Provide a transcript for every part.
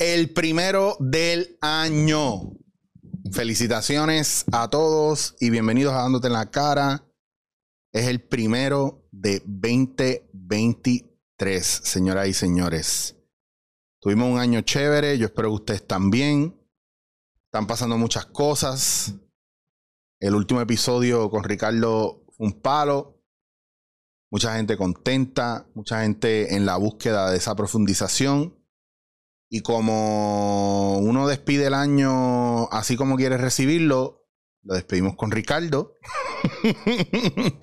el primero del año. Felicitaciones a todos y bienvenidos a Dándote en la cara. Es el primero de 2023, señoras y señores. Tuvimos un año chévere, yo espero que ustedes también. Están pasando muchas cosas. El último episodio con Ricardo fue un palo. Mucha gente contenta, mucha gente en la búsqueda de esa profundización. Y como uno despide el año así como quiere recibirlo, lo despedimos con Ricardo.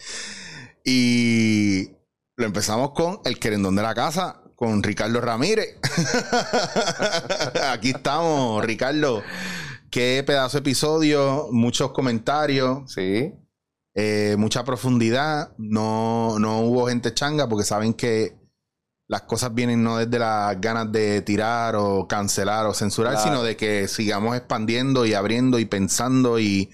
y lo empezamos con el querendón de la casa, con Ricardo Ramírez. Aquí estamos, Ricardo. Qué pedazo de episodio, muchos comentarios. Sí. Eh, mucha profundidad. No, no hubo gente changa porque saben que las cosas vienen no desde las ganas de tirar o cancelar o censurar, sino de que sigamos expandiendo y abriendo y pensando y,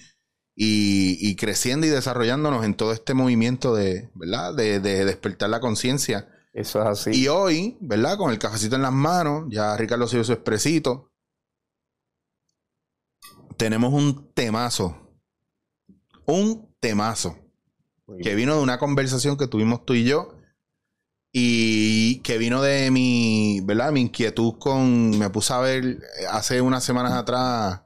y, creciendo y desarrollándonos en todo este movimiento de, ¿verdad? De, de despertar la conciencia. Eso es así. Y hoy, ¿verdad? Con el cafecito en las manos, ya Ricardo se dio su expresito. Tenemos un temazo. Un temazo. Que vino de una conversación que tuvimos tú y yo y que vino de mi, ¿verdad? Mi inquietud con, me puse a ver eh, hace unas semanas atrás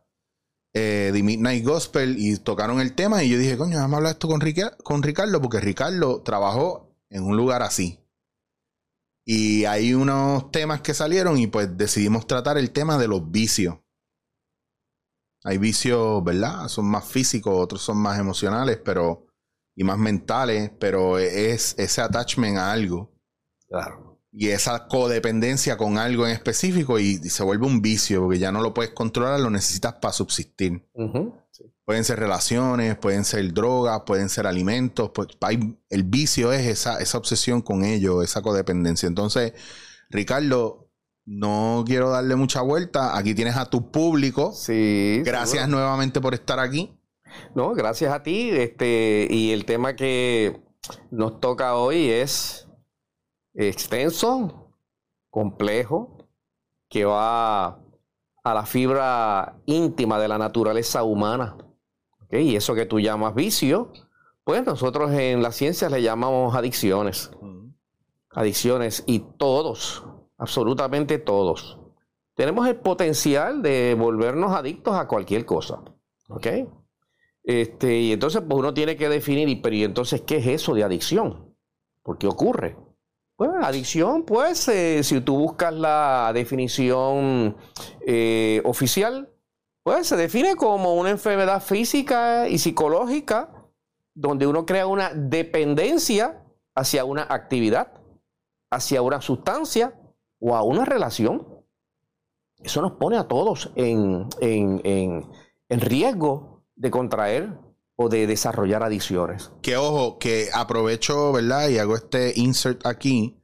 eh, The Midnight Gospel y tocaron el tema y yo dije, coño, vamos a hablar esto con, con Ricardo porque Ricardo trabajó en un lugar así. Y hay unos temas que salieron y pues decidimos tratar el tema de los vicios. Hay vicios, ¿verdad? Son más físicos, otros son más emocionales, pero y más mentales, pero es ese attachment a algo Claro. Y esa codependencia con algo en específico y, se vuelve un vicio, porque ya no lo puedes controlar, lo necesitas para subsistir. Pueden ser relaciones, pueden ser drogas, pueden ser alimentos. Pues, el vicio es esa, esa obsesión con ello, esa codependencia. Entonces, Ricardo, no quiero darle mucha vuelta. Aquí tienes a tu público. Sí. Gracias nuevamente por estar aquí. No, gracias a ti. Este, y el tema que nos toca hoy es extenso, complejo, que va a la fibra íntima de la naturaleza humana. Y eso que tú llamas vicio, pues nosotros en la ciencia le llamamos adicciones. Adicciones y todos, absolutamente todos, tenemos el potencial de volvernos adictos a cualquier cosa. ¿Ok? Este, y entonces pues uno tiene que definir, pero ¿y entonces qué es eso de adicción? ¿Por qué ocurre? Pues adicción, pues, eh, si tú buscas la definición eh, oficial, pues se define como una enfermedad física y psicológica donde uno crea una dependencia hacia una actividad, hacia una sustancia o a una relación. Eso nos pone a todos en, en riesgo de contraer o de desarrollar adicciones. Que ojo, que aprovecho, ¿verdad? Y hago este insert aquí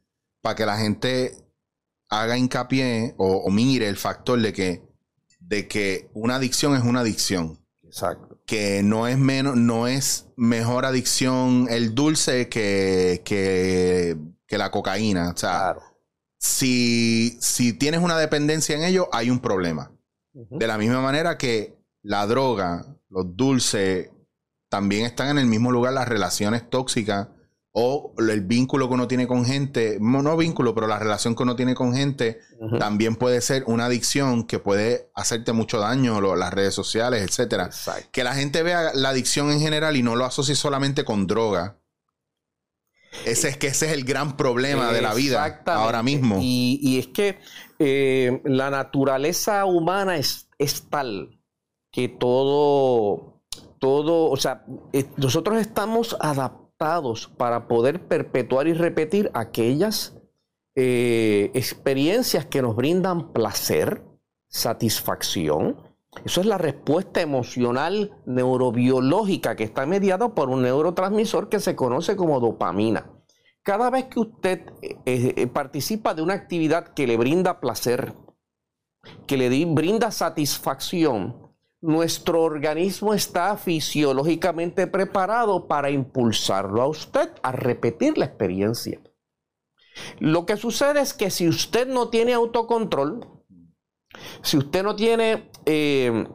para que la gente haga hincapié o, mire el factor de que, de que una adicción es una adicción. Exacto. Que no es menos, no es mejor adicción el dulce que, que, la cocaína. O sea, si, si tienes una dependencia en ello, hay un problema. De la misma manera que la droga, los dulces, también están en el mismo lugar las relaciones tóxicas o el vínculo que uno tiene con gente, no, vínculo, pero la relación que uno tiene con gente también puede ser una adicción que puede hacerte mucho daño, las redes sociales, etcétera. Que la gente vea la adicción en general y no lo asocie solamente con droga. Ese es que ese es el gran problema de la vida ahora mismo. Y, es que eh, la naturaleza humana es, es tal que todo todo, o sea, eh, nosotros estamos adaptados para poder perpetuar y repetir aquellas eh, experiencias que nos brindan placer, satisfacción. Eso es la respuesta emocional neurobiológica que está mediada por un neurotransmisor que se conoce como dopamina. Cada vez que usted eh, participa de una actividad que le brinda placer, que le brinda satisfacción, nuestro organismo está fisiológicamente preparado para impulsarlo a usted a repetir la experiencia. Lo que sucede es que si usted no tiene autocontrol, Si usted no tiene eh,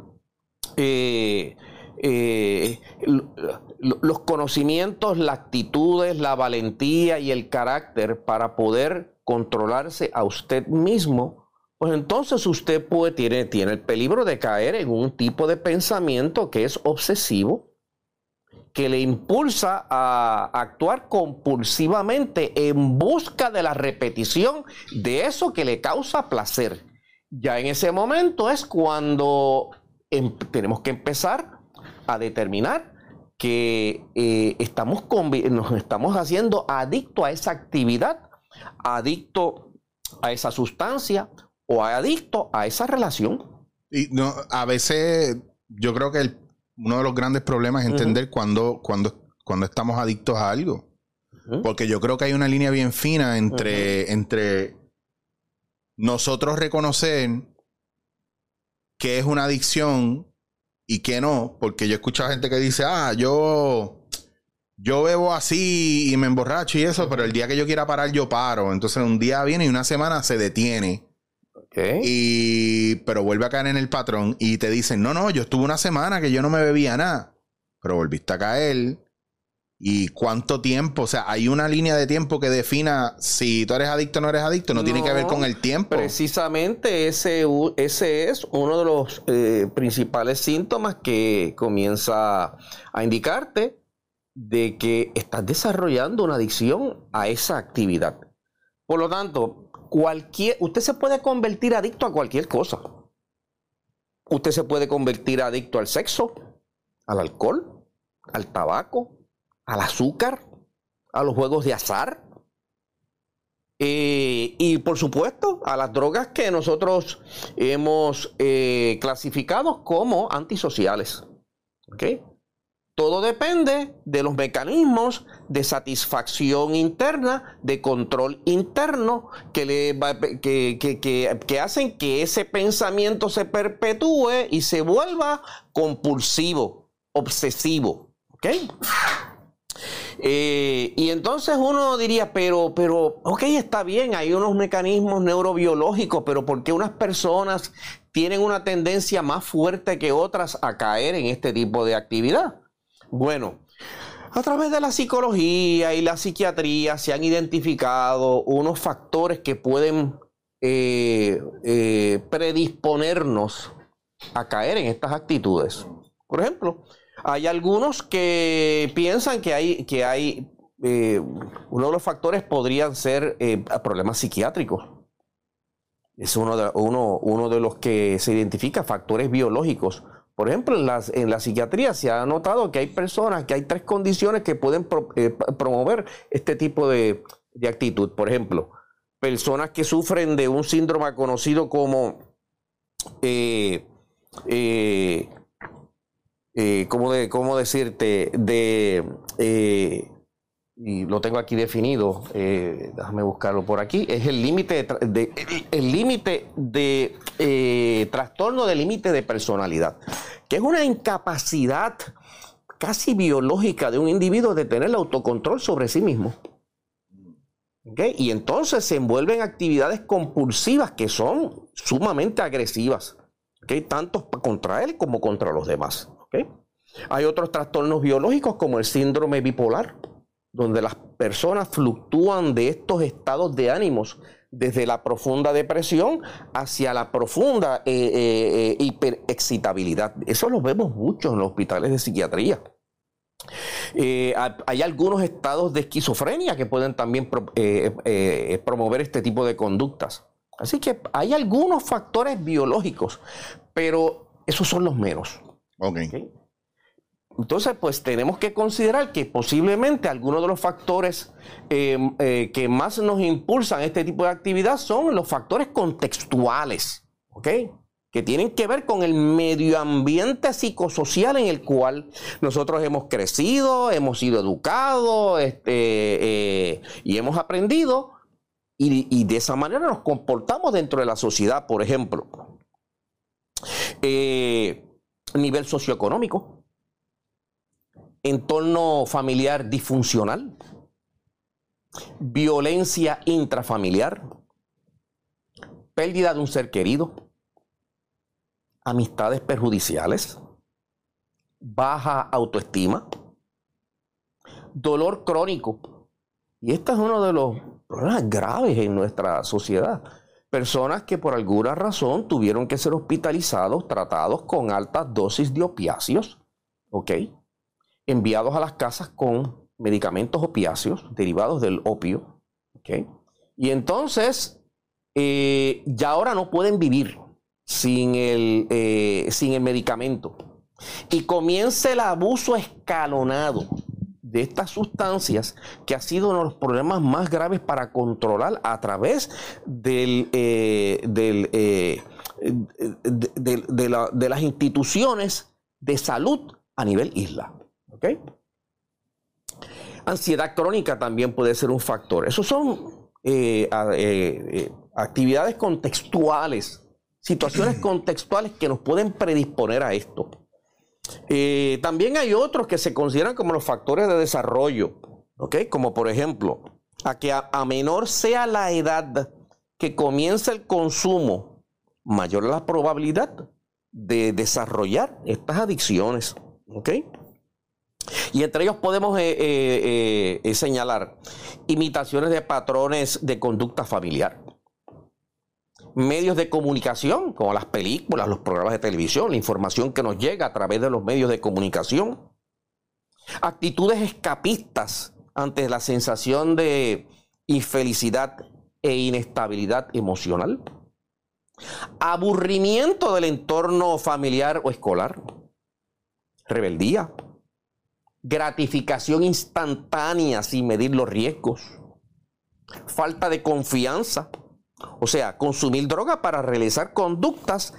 eh, eh, los conocimientos, las actitudes, la valentía y el carácter para poder controlarse a usted mismo, pues entonces usted tiene el peligro de caer en un tipo de pensamiento que es obsesivo, que le impulsa a actuar compulsivamente en busca de la repetición de eso que le causa placer. Ya en ese momento es cuando em, tenemos que empezar a determinar que eh, estamos nos estamos haciendo adicto a esa actividad, adicto a esa sustancia o adicto a esa relación. Y no, a veces yo creo que uno de los grandes problemas es entender cuando, cuando, cuando estamos adictos a algo. Porque yo creo que hay una línea bien fina entre, entre nosotros reconocer que es una adicción y que no, porque yo he escuchado gente que dice, ah, yo, yo bebo así y me emborracho y eso, pero el día que yo quiera parar, yo paro. Entonces un día viene y una semana se detiene. Y, pero vuelve a caer en el patrón y te dicen, no, no, yo estuve una semana que yo no me bebía nada, pero volviste a caer y cuánto tiempo. O sea, hay una línea de tiempo que defina si tú eres adicto o no eres adicto. No, tiene que ver con el tiempo. Precisamente ese, ese es uno de los eh, principales síntomas que comienza a indicarte de que estás desarrollando una adicción a esa actividad. Por lo tanto, cualquier, usted se puede convertir adicto a cualquier cosa. Usted se puede convertir adicto al sexo, al alcohol, al tabaco, al azúcar, a los juegos de azar eh, y por supuesto a las drogas que nosotros hemos eh, clasificado como antisociales. Todo depende de los mecanismos de satisfacción interna, de control interno, que, le que, que, hacen que ese pensamiento se perpetúe y se vuelva compulsivo, obsesivo. ¿okay? Eh, y entonces uno diría, pero, pero, ok, está bien, hay unos mecanismos neurobiológicos, pero ¿por qué unas personas tienen una tendencia más fuerte que otras a caer en este tipo de actividad? Bueno, a través de la psicología y la psiquiatría se han identificado unos factores que pueden eh, eh, predisponernos a caer en estas actitudes. Por ejemplo, hay algunos que piensan que hay, que hay eh, uno de los factores podrían ser problemas psiquiátricos. Es uno de, uno, uno de los que se identifica factores biológicos. Por ejemplo, en, las, en la psiquiatría se ha notado que hay personas, que hay tres condiciones que pueden eh, promover este tipo de, de, actitud. Por ejemplo, personas que sufren de un síndrome conocido como eh, ¿cómo, de, ¿cómo, decirte? De, eh, y lo tengo aquí definido, eh, déjame buscarlo por aquí, es el límite de, el límite de eh, trastorno de límite de personalidad, que es una incapacidad casi biológica de un individuo de tener el autocontrol sobre sí mismo. Y entonces se envuelve en actividades compulsivas que son sumamente agresivas, tanto contra él como contra los demás. Hay otros trastornos biológicos como el síndrome bipolar, donde las personas fluctúan de estos estados de ánimos desde la profunda depresión hacia la profunda eh, eh, eh, hiperexcitabilidad. Eso lo vemos mucho en los hospitales de psiquiatría. hay algunos estados de esquizofrenia que pueden también promover este tipo de conductas. Así que hay algunos factores biológicos, pero esos son los menos. Okay. Entonces, pues tenemos que considerar que posiblemente algunos de los factores em, eh, que más nos impulsan este tipo de actividad son los factores contextuales, ¿ok? Que tienen que ver con el medio ambiente psicosocial en el cual nosotros hemos crecido, hemos sido educados este, eh, y hemos aprendido, y, de esa manera nos comportamos dentro de la sociedad, por ejemplo. Eh, nivel socioeconómico, entorno familiar disfuncional, violencia intrafamiliar, pérdida de un ser querido, amistades perjudiciales, baja autoestima, dolor crónico. Y este es uno de los problemas graves en nuestra sociedad. Personas que por alguna razón tuvieron que ser hospitalizados, tratados con altas dosis de opiáceos, ¿ok? Enviados a las casas con medicamentos opiáceos derivados del opio, ¿ok? Y entonces, eh, ya ahora no pueden vivir sin el, eh, sin el medicamento. Y comienza el abuso escalonado de estas sustancias, que ha sido uno de los problemas más graves para controlar a través eh, eh, de, las instituciones de salud a nivel isla. Ansiedad crónica también puede ser un factor. Esos son actividades contextuales situaciones contextuales que nos pueden predisponer a esto. Eh, también hay otros que se consideran como los factores de desarrollo, ¿ok? Como por ejemplo, a que a, menor sea la edad que comienza el consumo, mayor la probabilidad de desarrollar estas adicciones, ¿ok? Y entre ellos podemos eh, eh, señalar imitaciones de patrones de conducta familiar medios de comunicación, como las películas, los programas de televisión, la información que nos llega a través de los medios de comunicación. Actitudes escapistas ante la sensación de infelicidad e inestabilidad emocional. Aburrimiento del entorno familiar o escolar. Rebeldía. Gratificación instantánea sin medir los riesgos. Falta de confianza o sea, consumir droga para realizar conductas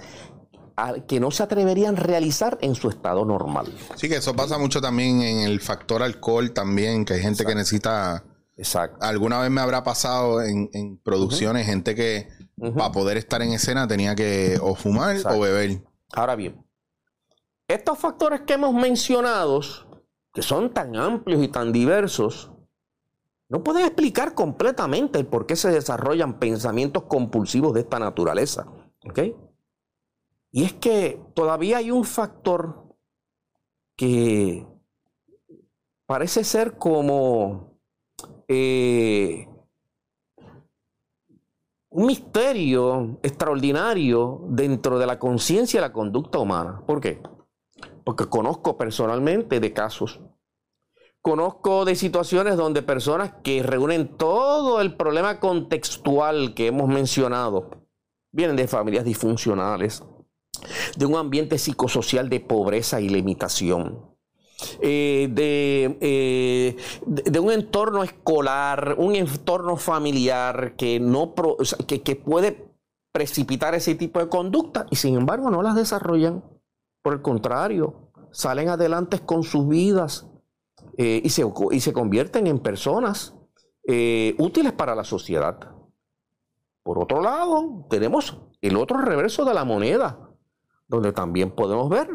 que no se atreverían a realizar en su estado normal. Sí, que eso pasa mucho también en el factor alcohol también, que hay gente que necesita... Exacto. Alguna vez me habrá pasado en, producciones gente que para poder estar en escena tenía que o fumar o beber. Ahora bien, estos factores que hemos mencionado, que son tan amplios y tan diversos, no pueden explicar completamente el por qué se desarrollan pensamientos compulsivos de esta naturaleza. Y es que todavía hay un factor que parece ser como eh, un misterio extraordinario dentro de la conciencia y la conducta humana. ¿Por qué? Porque conozco personalmente de casos Conozco de situaciones donde personas que reúnen todo el problema contextual que hemos mencionado, vienen de familias disfuncionales, de un ambiente psicosocial de pobreza y limitación, eh, eh, de, un entorno escolar, un entorno familiar que, no que, que puede precipitar ese tipo de conducta y sin embargo no las desarrollan. Por el contrario, salen adelante con sus vidas eh, y, se, y, se, convierten en personas eh, útiles para la sociedad. Por otro lado, tenemos el otro reverso de la moneda, donde también podemos ver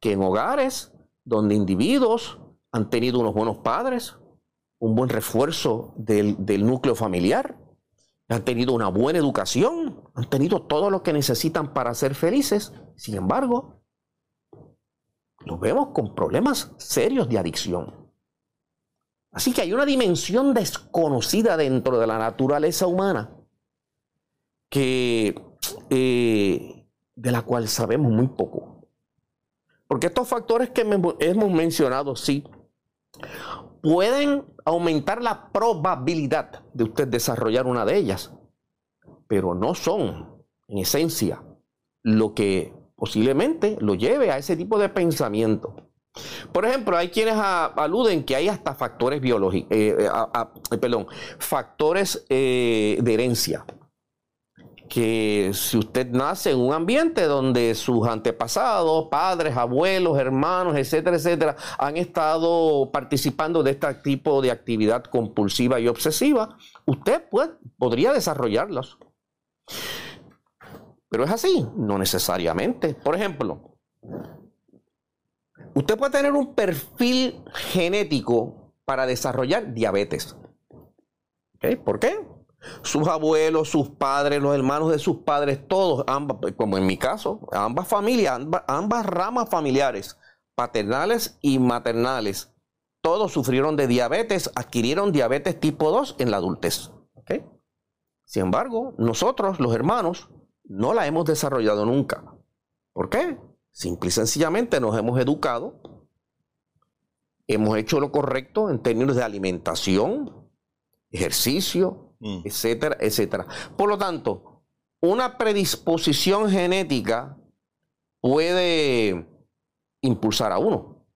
que en hogares donde individuos han tenido unos buenos padres, un buen refuerzo del, del núcleo familiar, han tenido una buena educación, han tenido todo lo que necesitan para ser felices, sin embargo, los vemos con problemas serios de adicción. Así que hay una dimensión desconocida dentro de la naturaleza humana que, eh, de la cual sabemos muy poco. Porque estos factores que hemos mencionado, sí, pueden aumentar la probabilidad de usted desarrollar una de ellas, pero no son, en esencia, lo que posiblemente lo lleve a ese tipo de pensamiento. Por ejemplo, hay quienes aluden que hay hasta factores biológicos, eh, eh, eh, perdón, factores de herencia. Que si usted nace en un ambiente donde sus antepasados, padres, abuelos, hermanos, etcétera, etcétera, han estado participando de este tipo de actividad compulsiva y obsesiva, usted pues, podría desarrollarlos. Pero es así, no necesariamente. Por ejemplo, Usted puede tener un perfil genético para desarrollar diabetes. ¿Por qué? sus abuelos, sus padres, los hermanos de sus padres, todos, como en mi caso, ambas familias, ambas, ramas familiares, paternales y maternales, todos sufrieron de diabetes, adquirieron diabetes tipo 2 en la adultez. Sin embargo, nosotros, los hermanos, no la hemos desarrollado nunca. ¿Por qué? Simple y sencillamente nos hemos educado, hemos hecho lo correcto en términos de alimentación, ejercicio, mm. etcétera, etcétera. Por lo tanto, una predisposición genética puede impulsar a uno,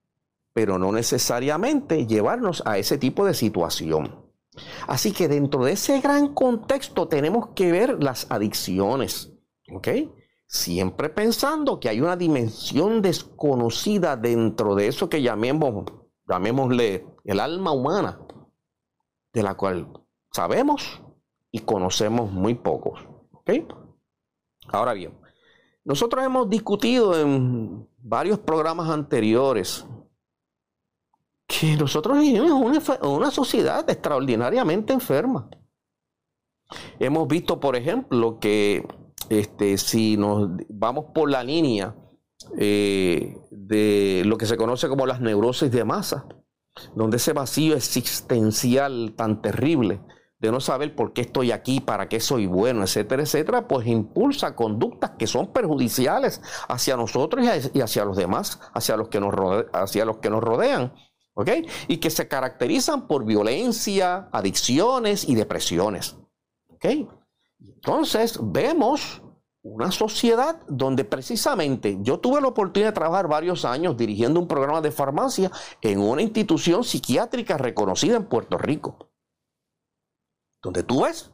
pero no necesariamente llevarnos a ese tipo de situación. Así que dentro de ese gran contexto tenemos que ver las adicciones, ¿ok? siempre pensando que hay una dimensión desconocida dentro de eso que llamemos, llamémosle el alma humana, de la cual sabemos y conocemos muy pocos. Ahora bien, nosotros hemos discutido en varios programas anteriores que nosotros vivimos una, una sociedad extraordinariamente enferma. Hemos visto, por ejemplo, que este, si nos vamos por la línea eh, de lo que se conoce como las neurosis de masa, donde ese vacío existencial tan terrible de no saber por qué estoy aquí, para qué soy bueno, etcétera, etcétera, pues impulsa conductas que son perjudiciales hacia nosotros y hacia los demás, hacia los que nos, hacia los que nos rodean. ¿ok? Y que se caracterizan por violencia, adicciones y depresiones. ¿ok? Entonces vemos una sociedad donde precisamente yo tuve la oportunidad de trabajar varios años dirigiendo un programa de farmacia en una institución psiquiátrica reconocida en Puerto Rico, donde tú ves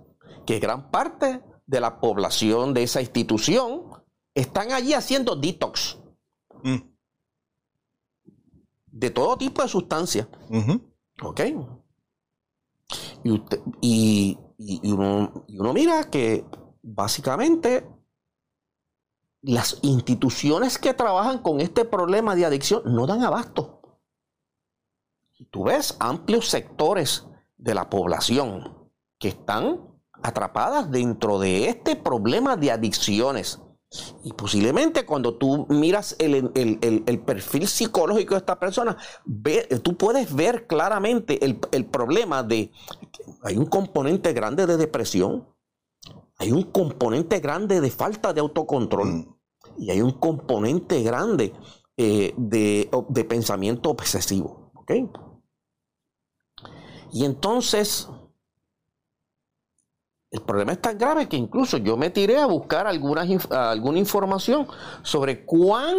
que gran parte de la población de esa institución están allí haciendo detox mm. de todo tipo de sustancias. ¿Ok? Y, usted, y y, uno, mira que básicamente las instituciones que trabajan con este problema de adicción no dan abasto. Y tú ves amplios sectores de la población que están atrapadas dentro de este problema de adicciones. Y posiblemente cuando tú miras el, perfil psicológico de esta persona, tú puedes ver claramente el, problema de hay un componente grande de depresión, hay un componente grande de falta de autocontrol mm. y hay un componente grande eh, de, de, pensamiento obsesivo. Y entonces, el problema es tan grave que incluso yo me tiré a buscar alguna información sobre cuán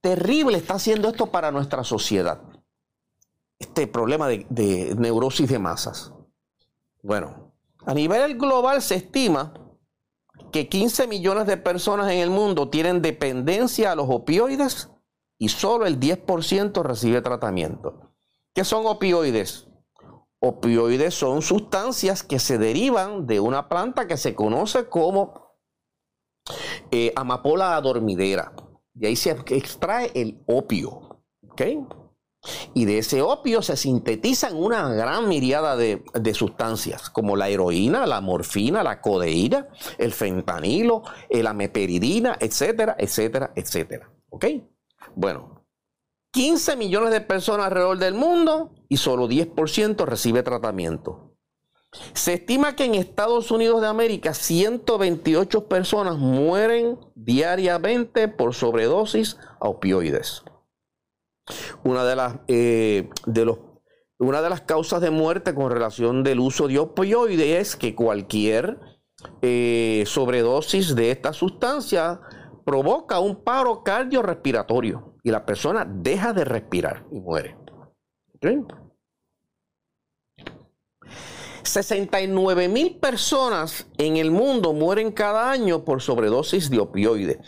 terrible está haciendo esto para nuestra sociedad. Este problema de, de neurosis de masas. Bueno, a nivel global se estima que 15 millones de personas en el mundo tienen dependencia a los opioides y solo el 10% recibe tratamiento. ¿Qué son opioides? Opioides son sustancias que se derivan de una planta que se conoce como eh, amapola dormidera. Y ahí se extrae el opio. Y de ese opio se sintetizan una gran miriada de, de, sustancias, como la heroína, la morfina, la codeína, el fentanilo, la meperidina, etcétera, etcétera, etcétera. ¿Ok? Bueno, 15 millones de personas alrededor del mundo y solo 10% recibe tratamiento. Se estima que en Estados Unidos de América 128 personas mueren diariamente por sobredosis a opioides. Una de las, eh, de los, una de las causas de muerte con relación del uso de opioides es que cualquier eh, sobredosis de esta sustancia provoca un paro cardiorrespiratorio y la persona deja de respirar y muere. 69 mil personas en el mundo mueren cada año por sobredosis de opioides.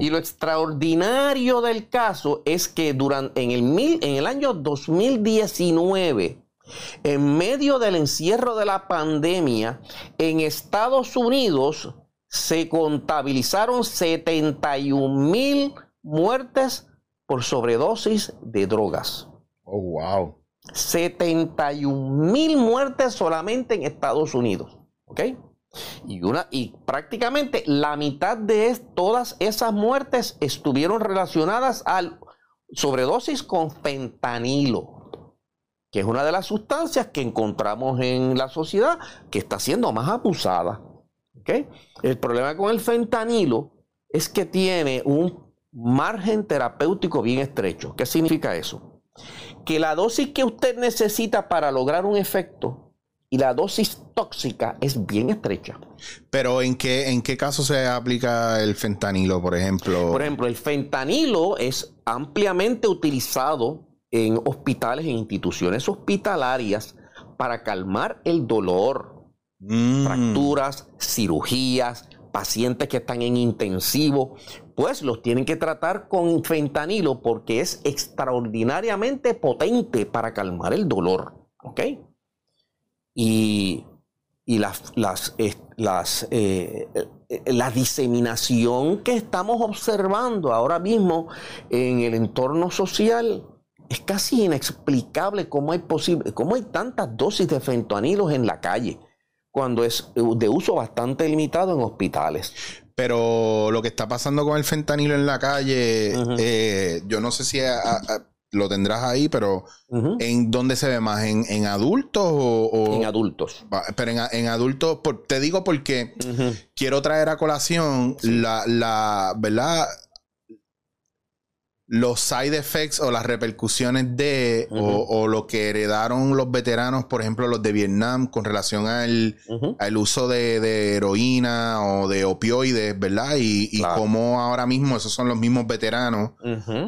Y lo extraordinario del caso es que durante, en, el en el año 2019, en medio del encierro de la pandemia, en Estados Unidos se contabilizaron 71 mil muertes por sobredosis de drogas. Oh, wow. 71 mil muertes solamente en Estados Unidos. ¿Ok? Y, una, y prácticamente la mitad de todas esas muertes estuvieron relacionadas al sobredosis con fentanilo, que es una de las sustancias que encontramos en la sociedad que está siendo más abusada. ¿Okay? El problema con el fentanilo es que tiene un margen terapéutico bien estrecho. ¿Qué significa eso? Que la dosis que usted necesita para lograr un efecto y la dosis tóxica es bien estrecha. Pero ¿en qué, en qué caso se aplica el fentanilo, por ejemplo? Por ejemplo, el fentanilo es ampliamente utilizado en hospitales, en instituciones hospitalarias para calmar el dolor, mm. fracturas, cirugías, pacientes que están en intensivo, pues los tienen que tratar con fentanilo porque es extraordinariamente potente para calmar el dolor. ¿Ok? y, las, las, las eh, eh, la diseminación que estamos observando ahora mismo en el entorno social es casi inexplicable cómo hay, posible, cómo hay tantas dosis de fentanilos en la calle cuando es de uso bastante limitado en hospitales. Pero lo que está pasando con el fentanilo en la calle, eh, yo no sé si lo tendrás ahí, pero ¿en dónde se ve más? ¿En, adultos o, En adultos. Pero en, adultos, te digo porque quiero traer a colación la, la, ¿verdad? Los side effects o las repercusiones de o, lo que heredaron los veteranos, por ejemplo, los de Vietnam, con relación al, uso de, heroína o de opioides, ¿verdad? Y, cómo ahora mismo esos son los mismos veteranos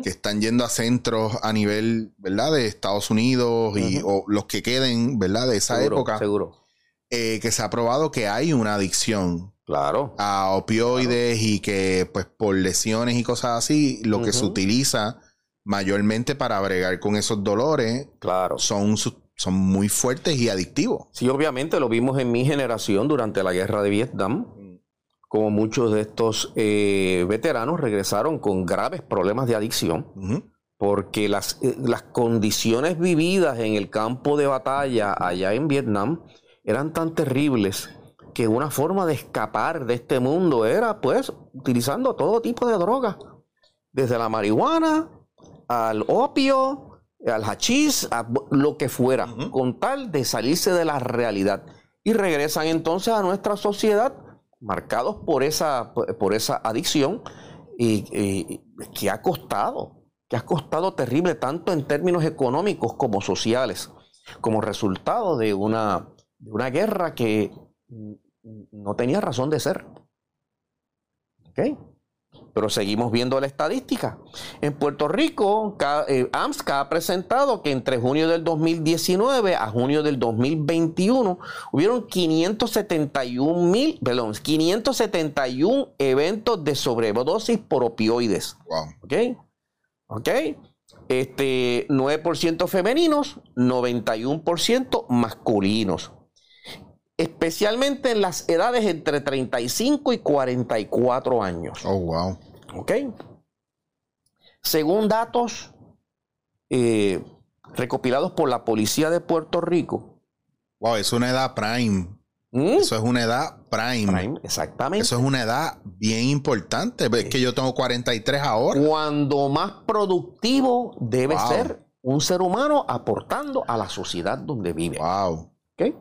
que están yendo a centros a nivel, ¿verdad? De Estados Unidos y o los que queden, ¿verdad? De esa época. Seguro. Eh, que se ha probado que hay una adicción Claro. A opioides y que, pues, por lesiones y cosas así, lo que se utiliza mayormente para bregar con esos dolores claro. son, son muy fuertes y adictivos. Sí, obviamente lo vimos en mi generación durante la guerra de Vietnam, como muchos de estos eh, veteranos regresaron con graves problemas de adicción. Porque las, eh, las condiciones vividas en el campo de batalla allá en Vietnam eran tan terribles que una forma de escapar de este mundo era pues utilizando todo tipo de drogas, desde la marihuana al opio, al hachís, a lo que fuera, con tal de salirse de la realidad. Y regresan entonces a nuestra sociedad marcados por esa, por esa adicción y, que ha costado, que ha costado terrible tanto en términos económicos como sociales, como resultado de una, de una guerra que no tenía razón de ser. ¿Ok? Pero seguimos viendo la estadística. En Puerto Rico, eh, AMSCA ha presentado que entre junio del 2019 a junio del 2021 hubieron 571 mil, perdón, 571 eventos de sobredosis por opioides. Wow. ¿Ok? ¿Ok? Este, 9% femeninos, 91% masculinos especialmente en las edades entre 35 y 44 años. Oh, wow. ¿Ok? Según datos eh, recopilados por la policía de Puerto Rico. Wow, es una edad prime. ¿Mm? Eso es una edad prime. prime. Exactamente. Eso es una edad bien importante. Es que yo tengo 43 ahora. Cuando más productivo debe ser un ser humano aportando a la sociedad donde vive. Wow. ¿Ok?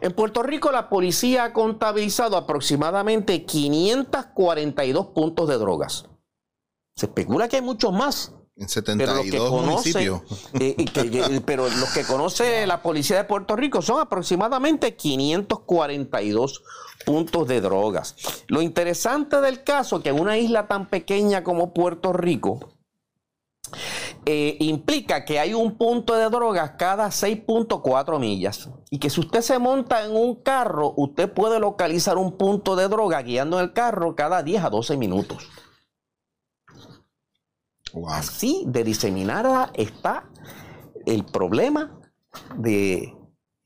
En Puerto Rico la policía ha contabilizado aproximadamente 542 puntos de drogas. Se especula que hay muchos más. En 72 municipios. Eh, eh, pero los que conoce la policía de Puerto Rico son aproximadamente 542 puntos de drogas. Lo interesante del caso es que en una isla tan pequeña como Puerto Rico, eh, implica que hay un punto de drogas cada 6.4 millas y que si usted se monta en un carro, usted puede localizar un punto de droga guiando el carro cada 10 a 12 minutos. Así de diseminada está el problema de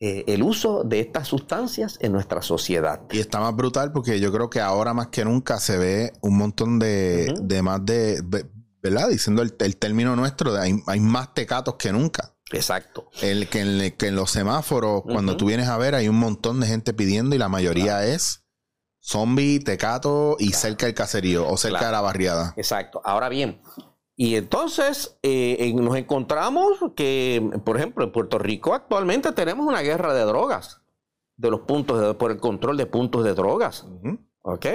eh, el uso de estas sustancias en nuestra sociedad. Y está más brutal porque yo creo que ahora más que nunca se ve un montón de, de más de ¿verdad? Diciendo el, término nuestro, hay, hay, más tecatos que nunca. Exacto. El que en, los semáforos, cuando tú vienes a ver, hay un montón de gente pidiendo y la mayoría es zombie, tecato y cerca del caserío o cerca de la barriada. Exacto. Ahora bien, y entonces eh, nos encontramos que, por ejemplo, en Puerto Rico actualmente tenemos una guerra de drogas, de los puntos por el control de puntos de drogas. ¿Ok?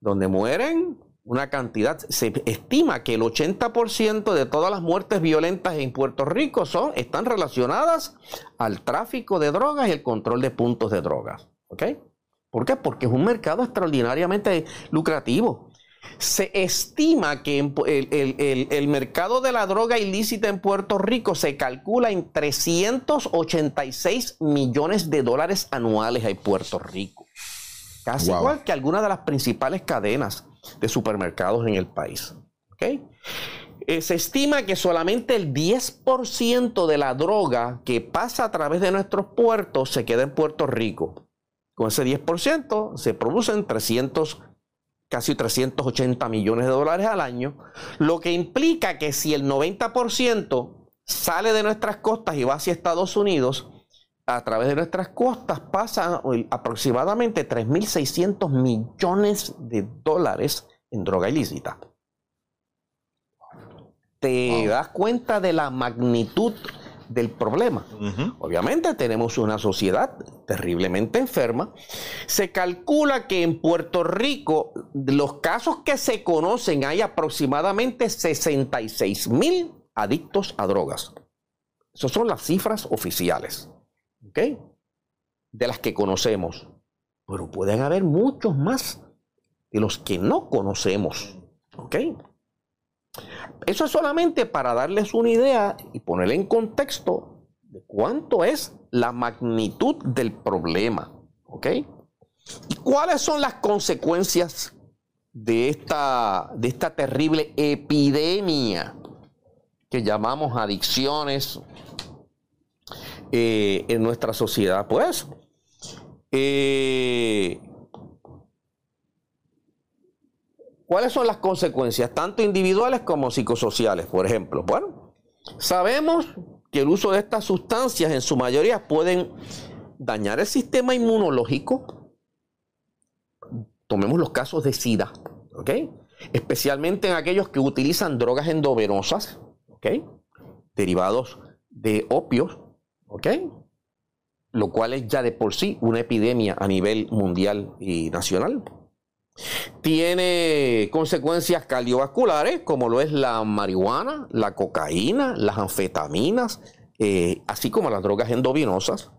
Donde mueren una cantidad, se estima que el 80% de todas las muertes violentas en Puerto Rico son, están relacionadas al tráfico de drogas y el control de puntos de drogas. ¿Ok? ¿Por qué? Porque es un mercado extraordinariamente lucrativo. Se estima que el, el, mercado de la droga ilícita en Puerto Rico se calcula en 386 millones de dólares anuales en Puerto Rico. Casi igual que algunas de las principales cadenas de supermercados en el país. Eh, se estima que solamente el 10% de la droga que pasa a través de nuestros puertos se queda en Puerto Rico. Con ese 10% se producen 300, casi 380 millones de dólares al año, lo que implica que si el 90% sale de nuestras costas y va hacia Estados Unidos, a través de nuestras costas pasan aproximadamente 3.600 millones de dólares en droga ilícita. ¿Te das cuenta de la magnitud del problema? Obviamente tenemos una sociedad terriblemente enferma. Se calcula que en Puerto Rico, los casos que se conocen, hay aproximadamente 66 mil adictos a drogas. Esas son las cifras oficiales. De las que conocemos. Pero pueden haber muchos más de los que no conocemos. ¿Ok? Eso es solamente para darles una idea y ponerle en contexto de cuánto es la magnitud del problema. ¿Ok? ¿Y cuáles son las consecuencias de esta, de esta terrible epidemia que llamamos adicciones eh, en nuestra sociedad. Pues, eh, ¿cuáles son las consecuencias, tanto individuales como psicosociales? Por ejemplo, bueno, sabemos que el uso de estas sustancias en su mayoría pueden dañar el sistema inmunológico. Tomemos los casos de SIDA, ¿ok? Especialmente en aquellos que utilizan drogas endovenosas, ¿ok? Derivados de opios, ¿Ok? Lo cual es ya de por sí una epidemia a nivel mundial y nacional. Tiene consecuencias cardiovasculares, como lo es la marihuana, la cocaína, las anfetaminas, eh, así como las drogas endovinosas.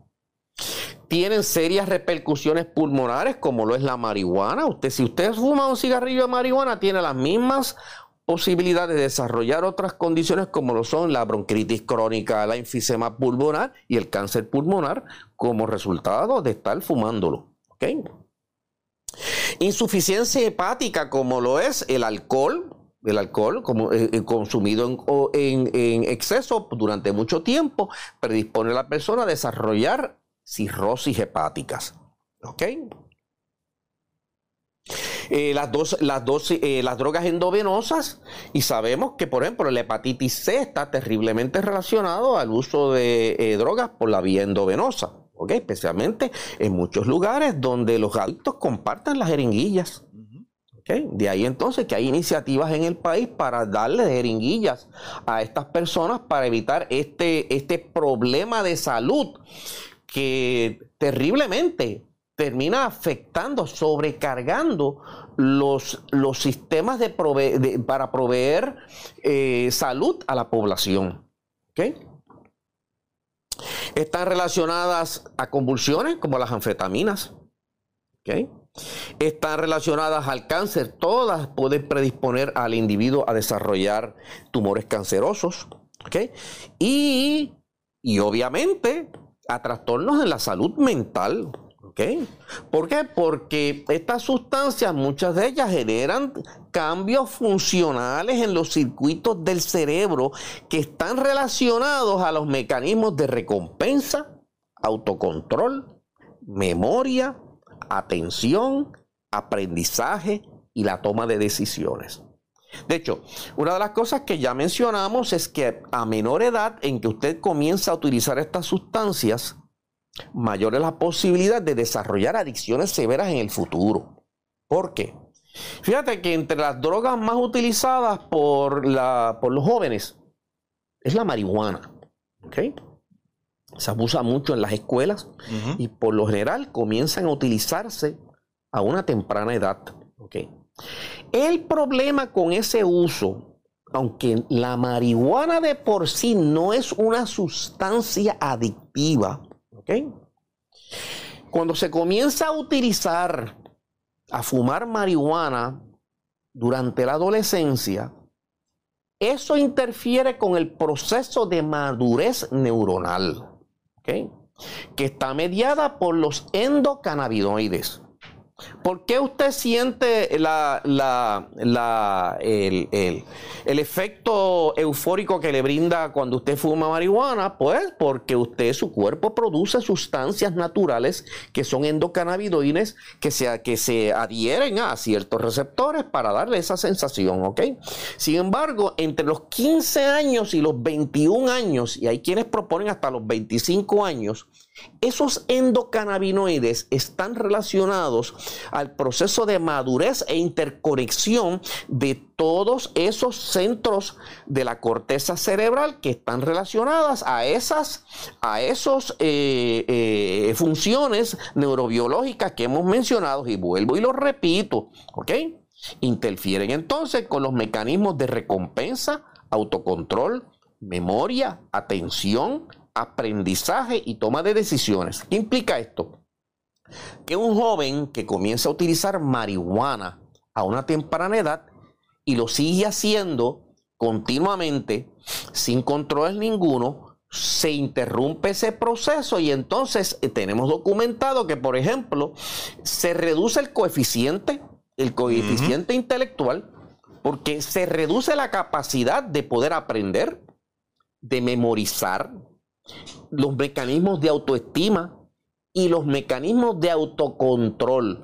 Tienen serias repercusiones pulmonares, como lo es la marihuana. Usted, si usted fuma un cigarrillo de marihuana, tiene las mismas posibilidad de desarrollar otras condiciones como lo son la bronquitis crónica, la enfisema pulmonar y el cáncer pulmonar como resultado de estar fumándolo. Insuficiencia hepática como lo es el alcohol, el alcohol como, eh, eh, consumido en, en, exceso durante mucho tiempo predispone a la persona a desarrollar cirrosis hepáticas. ¿Ok? Eh, las, dos, las, dos, eh, las drogas endovenosas y sabemos que, por ejemplo, la hepatitis C está terriblemente relacionado al uso de eh, drogas por la vía endovenosa, especialmente en muchos lugares donde los adictos comparten las jeringuillas. De ahí entonces que hay iniciativas en el país para darle jeringuillas a estas personas para evitar este, este problema de salud que terriblemente termina afectando, sobrecargando los, los sistemas de, para proveer eh, salud a la población. Están relacionadas a convulsiones como las anfetaminas. Están relacionadas al cáncer. Todas pueden predisponer al individuo a desarrollar tumores cancerosos. Y, y obviamente a trastornos en la salud mental. ¿Por qué? Porque estas sustancias, muchas de ellas generan cambios funcionales en los circuitos del cerebro que están relacionados a los mecanismos de recompensa, autocontrol, memoria, atención, aprendizaje y la toma de decisiones. De hecho, una de las cosas que ya mencionamos es que a menor edad en que usted comienza a utilizar estas sustancias, mayor es la posibilidad de desarrollar adicciones severas en el futuro. ¿Por qué? Fíjate que entre las drogas más utilizadas por, la, por los jóvenes es la marihuana. Se abusa mucho en las escuelas y por lo general comienzan a utilizarse a una temprana edad. El problema con ese uso, aunque la marihuana de por sí no es una sustancia adictiva, cuando se comienza a utilizar, a fumar marihuana durante la adolescencia, eso interfiere con el proceso de madurez neuronal, que está mediada por los endocannabinoides. ¿Por qué usted siente la, el, efecto eufórico que le brinda cuando usted fuma marihuana? Pues porque usted, su cuerpo produce sustancias naturales que son endocannabinoides que se, que se adhieren a ciertos receptores para darle esa sensación, ¿ok? Sin embargo, entre los 15 años y los 21 años, y hay quienes proponen hasta los 25 años, esos endocannabinoides están relacionados al proceso de madurez e interconexión de todos esos centros de la corteza cerebral que están relacionadas a esas a esos, eh, eh, funciones neurobiológicas que hemos mencionado y vuelvo y lo repito, ¿ok? Interfieren entonces con los mecanismos de recompensa, autocontrol, memoria, atención, aprendizaje y toma de decisiones. ¿Qué implica esto? Que un joven que comienza a utilizar marihuana a una temprana edad y lo sigue haciendo continuamente sin control ninguno, se interrumpe ese proceso y entonces eh, tenemos documentado que, por ejemplo, se reduce el coeficiente, el coeficiente intelectual, porque se reduce la capacidad de poder aprender, de memorizar, los mecanismos de autoestima y los mecanismos de autocontrol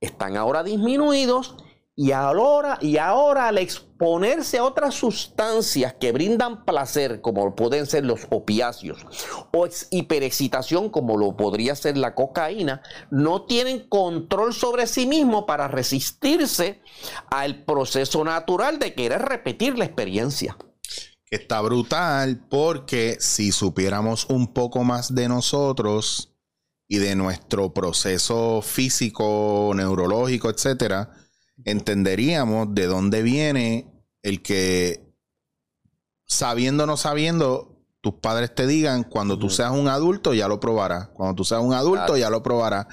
están ahora disminuidos y ahora, y ahora al exponerse a otras sustancias que brindan placer, como pueden ser los opiáceos, o hiperexcitación, como lo podría ser la cocaína, no tienen control sobre sí mismo para resistirse al proceso natural de querer repetir la experiencia. Está brutal porque si supiéramos un poco más de nosotros y de nuestro proceso físico, neurológico, etcétera, entenderíamos de dónde viene el que sabiendo o no sabiendo tus padres te digan cuando tú seas un adulto ya lo probarás. Cuando tú seas un adulto ya lo probarás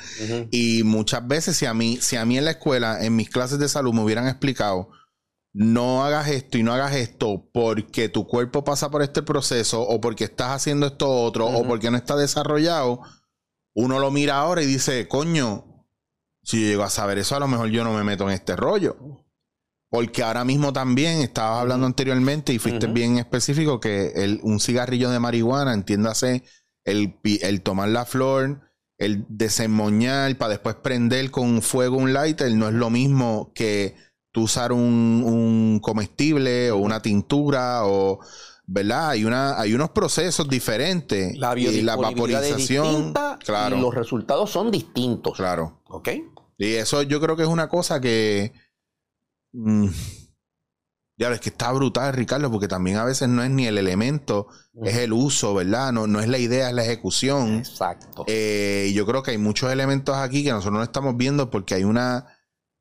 y muchas veces si a mí si a mí en la escuela en mis clases de salud me hubieran explicado no hagas esto y no hagas esto porque tu cuerpo pasa por este proceso o porque estás haciendo esto otro o porque no está desarrollado, uno lo mira ahora y dice, coño, si yo llego a saber eso, a lo mejor yo no me meto en este rollo. Porque ahora mismo también estabas hablando anteriormente y fuiste bien específico que el, un cigarrillo de marihuana, entiéndase, el, el tomar la flor, el desemmoñar para después prender con fuego un lighter, no es lo mismo que tú usar un, comestible o una tintura o ¿verdad? Hay una hay unos procesos diferentes la y la vaporización, claro. Y los resultados son distintos. Claro. ¿Ok? Y eso yo creo que es una cosa que mm, ya ves que está brutal, Ricardo, porque también a veces no es ni el elemento, es el uso, ¿verdad? No, no es la idea, es la ejecución. Exacto. Eh, yo creo que hay muchos elementos aquí que nosotros no estamos viendo porque hay una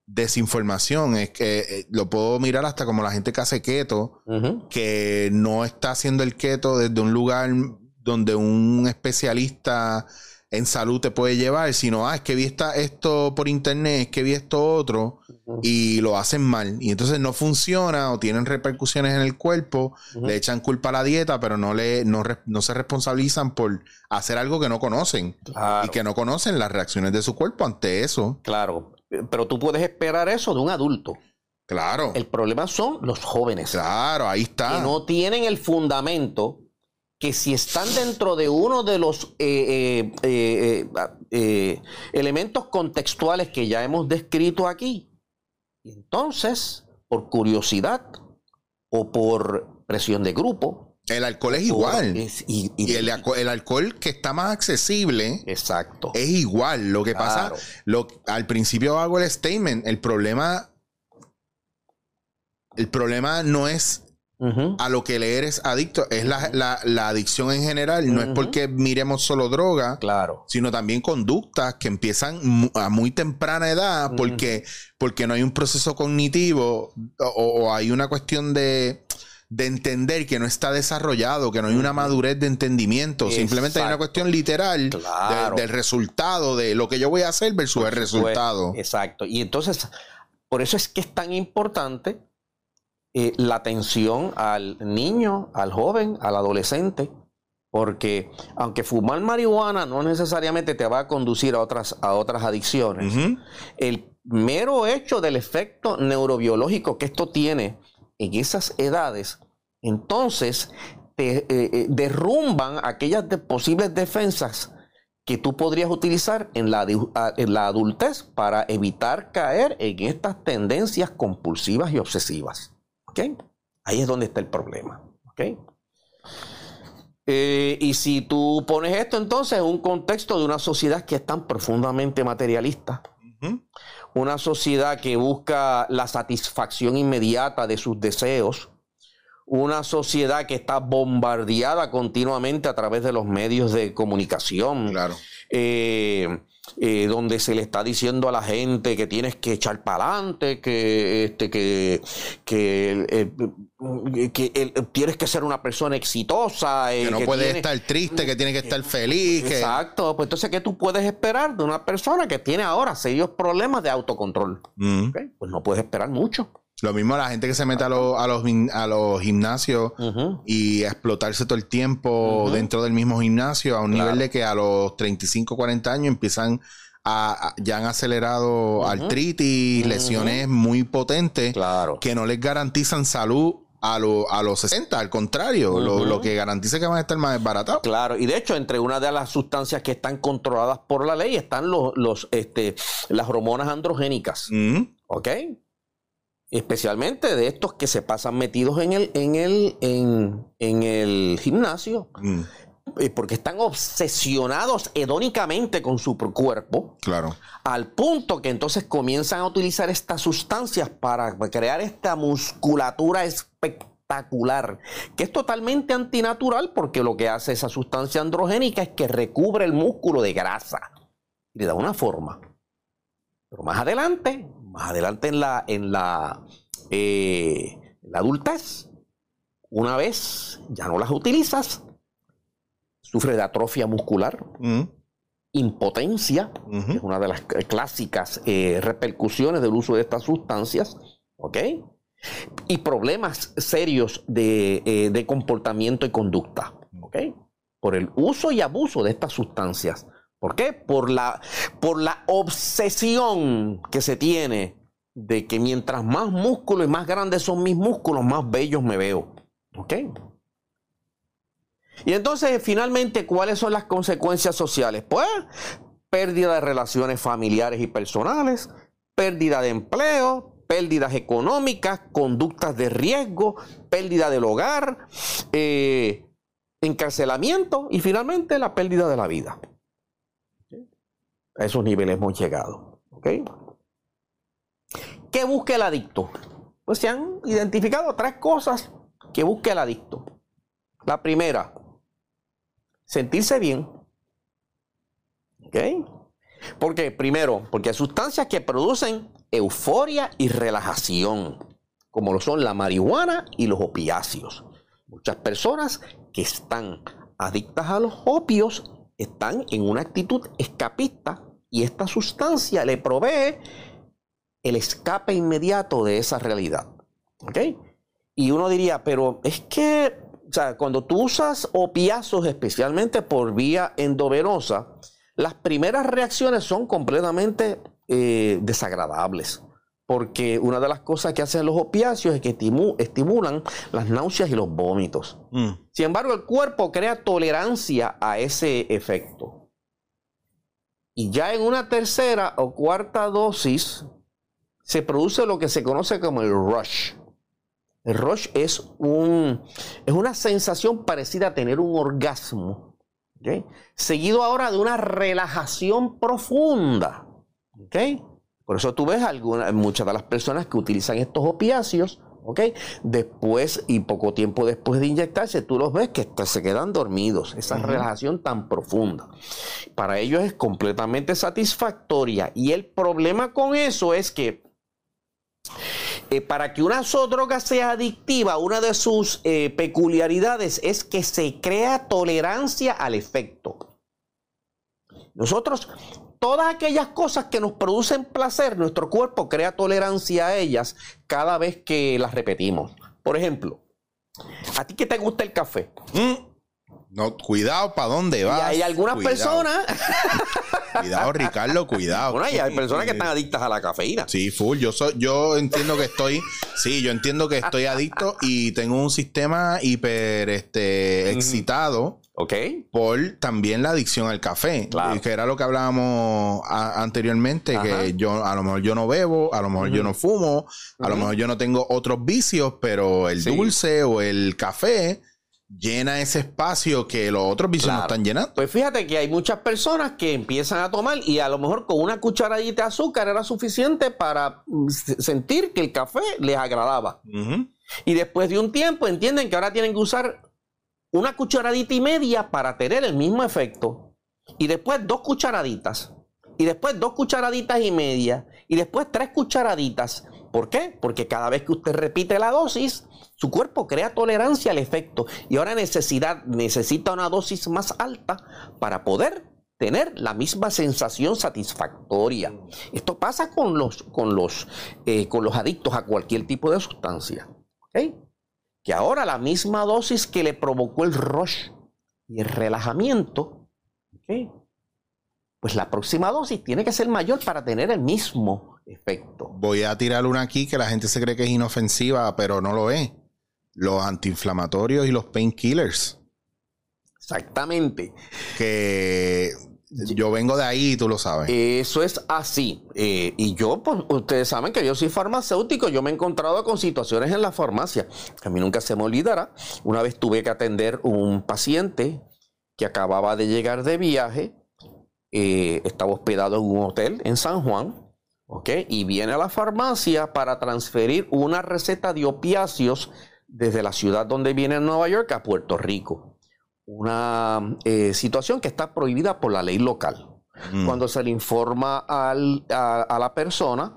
desinformación. Es que eh, lo puedo mirar hasta como la gente que hace keto, que no está haciendo el keto desde un lugar donde un especialista en salud te puede llevar, sino, ah, es que vi esto por internet, es que vi esto otro, y lo hacen mal. Y entonces no funciona o tienen repercusiones en el cuerpo, le echan culpa a la dieta, pero no, le, no, se responsabilizan por hacer algo que no conocen. Y que no conocen las reacciones de su cuerpo ante eso. Claro. Pero tú puedes esperar eso de un adulto. Claro. El problema son los jóvenes. Claro, ahí está. Que no tienen el fundamento que si están dentro de uno de los eh, eh, eh, elementos contextuales que ya hemos descrito aquí, entonces por curiosidad o por presión de grupo. El alcohol es igual. y, el, alcohol que está más accesible. Exacto. Es igual. Lo que pasa, lo, al principio hago el statement. El problema. El problema no es a lo que le eres adicto. Es la, adicción en general. No es porque miremos solo droga, claro. sino también conductas que empiezan a muy temprana edad porque, porque no hay un proceso cognitivo o, hay una cuestión de, entender que no está desarrollado, que no hay una madurez de entendimiento. Simplemente hay una cuestión literal del resultado, de lo que yo voy a hacer versus el resultado. Exacto. Y entonces, por eso es que es tan importante eh, la atención al niño, al joven, al adolescente, porque aunque fumar marihuana no necesariamente te va a conducir a otras, a otras adicciones, el mero hecho del efecto neurobiológico que esto tiene en esas edades, entonces te eh, eh, derrumban aquellas posibles defensas que tú podrías utilizar en la, adultez para evitar caer en estas tendencias compulsivas y obsesivas. Ahí es donde está el problema. Eh, y si tú pones esto entonces en un contexto de una sociedad que es tan profundamente materialista, una sociedad que busca la satisfacción inmediata de sus deseos, una sociedad que está bombardeada continuamente a través de los medios de comunicación. Claro. Eh, eh, donde se le está diciendo a la gente que tienes que echar para adelante, que, este, que, que, eh, que tienes que ser una persona exitosa. que no puedes estar triste, que tienes que estar feliz. Exacto. Pues entonces, ¿qué tú puedes esperar de una persona que tiene ahora serios problemas de autocontrol? Mm. Pues no puedes esperar mucho. Lo mismo la gente que se mete a, los, a, los, a los gimnasios y explotarse todo el tiempo dentro del mismo gimnasio a un nivel de que a los 35, 40 años empiezan a, ya han acelerado artritis, lesiones muy potentes que no les garantizan salud a, a los 60, al contrario, lo, que garantiza que van a estar más desbaratados. Claro, y de hecho, entre una de las sustancias que están controladas por la ley están los, los este, las hormonas androgénicas. ¿Ok? Especialmente de estos que se pasan metidos en el, en el, en, el gimnasio, mm. porque están obsesionados hedónicamente con su cuerpo, claro. al punto que entonces comienzan a utilizar estas sustancias para crear esta musculatura espectacular, que es totalmente antinatural porque lo que hace esa sustancia androgénica es que recubre el músculo de grasa y le da una forma. Pero más adelante, más adelante en la, en la, eh, la adultez, una vez ya no las utilizas, sufre de atrofia muscular, mm. impotencia, que es una de las clásicas eh, repercusiones del uso de estas sustancias, ¿ok? Y problemas serios de, eh, de comportamiento y conducta, ¿ok? Por el uso y abuso de estas sustancias. ¿Por qué? Por la, por la obsesión que se tiene de que mientras más músculos y más grandes son mis músculos, más bellos me veo. ¿Ok? Y entonces, finalmente, ¿cuáles son las consecuencias sociales? Pues, pérdida de relaciones familiares y personales, pérdida de empleo, pérdidas económicas, conductas de riesgo, pérdida del hogar, eh, encarcelamiento y finalmente la pérdida de la vida. A esos niveles hemos llegado. ¿Qué busca el adicto? Pues se han identificado tres cosas que busca el adicto. La primera, sentirse bien. ¿Ok? ¿Por qué? Primero, porque hay sustancias que producen euforia y relajación, como lo son la marihuana y los opiáceos. Muchas personas que están adictas a los opios están en una actitud escapista y esta sustancia le provee el escape inmediato de esa realidad. ¿Ok? Y uno diría, pero es que, o sea, cuando tú usas opiazos, especialmente por vía endovenosa, las primeras reacciones son completamente eh, desagradables. Porque una de las cosas que hacen los opiáceos es que estimulan las náuseas y los vómitos. Mm. Sin embargo, el cuerpo crea tolerancia a ese efecto. Y ya en una tercera o cuarta dosis, se produce lo que se conoce como el rush. El rush es, un, es una sensación parecida a tener un orgasmo, seguido ahora de una relajación profunda. Por eso tú ves algunas, muchas de las personas que utilizan estos opiáceos ¿ok? Después y poco tiempo después de inyectarse, tú los ves que se quedan dormidos, esa relajación tan profunda. Para ellos es completamente satisfactoria y el problema con eso es que eh, para que una droga sea adictiva, una de sus eh, peculiaridades es que se crea tolerancia al efecto. Nosotros todas aquellas cosas que nos producen placer, nuestro cuerpo crea tolerancia a ellas cada vez que las repetimos. Por ejemplo, ¿a ti qué te gusta el café? Mm. No, cuidado para dónde vas. Y hay algunas personas. cuidado, Ricardo, cuidado. Bueno, hay personas que están adictas a la cafeína. Sí, full. Yo soy, yo entiendo que estoy, sí, yo entiendo que estoy adicto y tengo un sistema hiper este, excitado Ok. Por también la adicción al café. Claro. Que era lo que hablábamos anteriormente, que yo a lo mejor yo no bebo, a lo mejor yo no fumo, a lo mejor yo no tengo otros vicios, pero el dulce o el café llena ese espacio que los otros vicios no están llenando. Pues fíjate que hay muchas personas que empiezan a tomar y a lo mejor con una cucharadita de azúcar era suficiente para mm, sentir que el café les agradaba. Y después de un tiempo entienden que ahora tienen que usar una cucharadita y media para tener el mismo efecto. Y después dos cucharaditas. Y después dos cucharaditas y media. Y después tres cucharaditas. ¿Por qué? Porque cada vez que usted repite la dosis, su cuerpo crea tolerancia al efecto. Y ahora necesidad, necesita una dosis más alta para poder tener la misma sensación satisfactoria. Esto pasa con los, con los, eh, con los adictos a cualquier tipo de sustancia. ¿okay? Que ahora la misma dosis que le provocó el rush y el relajamiento, pues la próxima dosis tiene que ser mayor para tener el mismo efecto. Voy a tirar una aquí que la gente se cree que es inofensiva, pero no lo es. Los antiinflamatorios y los painkillers. Exactamente. Que yo vengo de ahí, tú lo sabes. Eso es así. Eh, y yo, pues, ustedes saben que yo soy farmacéutico. Yo me he encontrado con situaciones en la farmacia a mí nunca se me olvidará. Una vez tuve que atender un paciente que acababa de llegar de viaje. Eh, estaba hospedado en un hotel en San Juan. ¿ok? Y viene a la farmacia para transferir una receta de opiáceos desde la ciudad donde viene en Nueva York a Puerto Rico una eh, situación que está prohibida por la ley local. Mm. Cuando se le informa a, la persona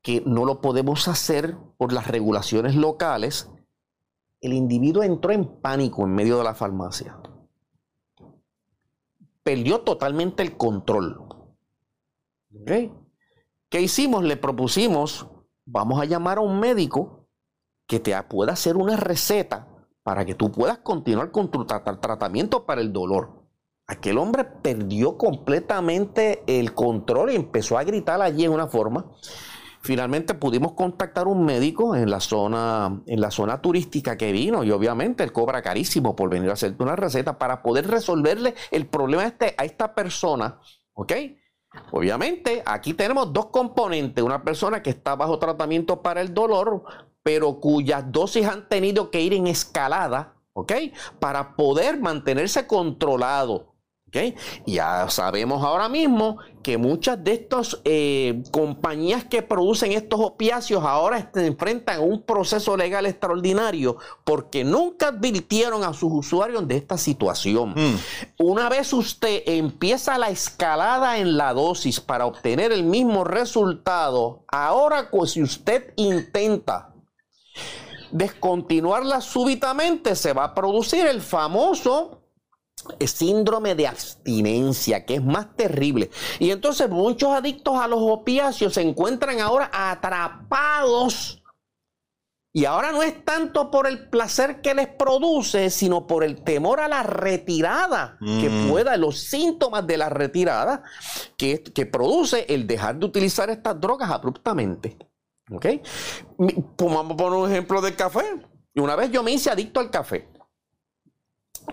que no lo podemos hacer por las regulaciones locales, el individuo entró en pánico en medio de la farmacia. Perdió totalmente el control. ¿Qué hicimos? Le propusimos, vamos a llamar a un médico que te pueda hacer una receta para que tú puedas continuar con tu tratamiento para el dolor. Aquel hombre perdió completamente el control y empezó a gritar allí en una forma. Finalmente pudimos contactar un médico en la zona, en la zona turística que vino y obviamente él cobra carísimo por venir a hacerte una receta para poder resolverle el problema a, este, a esta persona, ¿ok? Obviamente, aquí tenemos dos componentes. Una persona que está bajo tratamiento para el dolor, pero cuyas dosis han tenido que ir en escalada, ¿ok? Para poder mantenerse controlado. ¿ok? Ya sabemos ahora mismo que muchas de estas eh, compañías que producen estos opiáceos ahora se enfrentan a un proceso legal extraordinario porque nunca advirtieron a sus usuarios de esta situación. Mm. Una vez usted empieza la escalada en la dosis para obtener el mismo resultado, ahora pues, si usted intenta descontinuarla súbitamente, se va a producir el famoso síndrome de abstinencia, que es más terrible. Y entonces muchos adictos a los opiáceos se encuentran ahora atrapados. Y ahora no es tanto por el placer que les produce, sino por el temor a la retirada que mm. pueda, los síntomas de la retirada que, que produce el dejar de utilizar estas drogas abruptamente. ¿Ok? Vamos a poner un ejemplo del café. Una vez yo me hice adicto al café.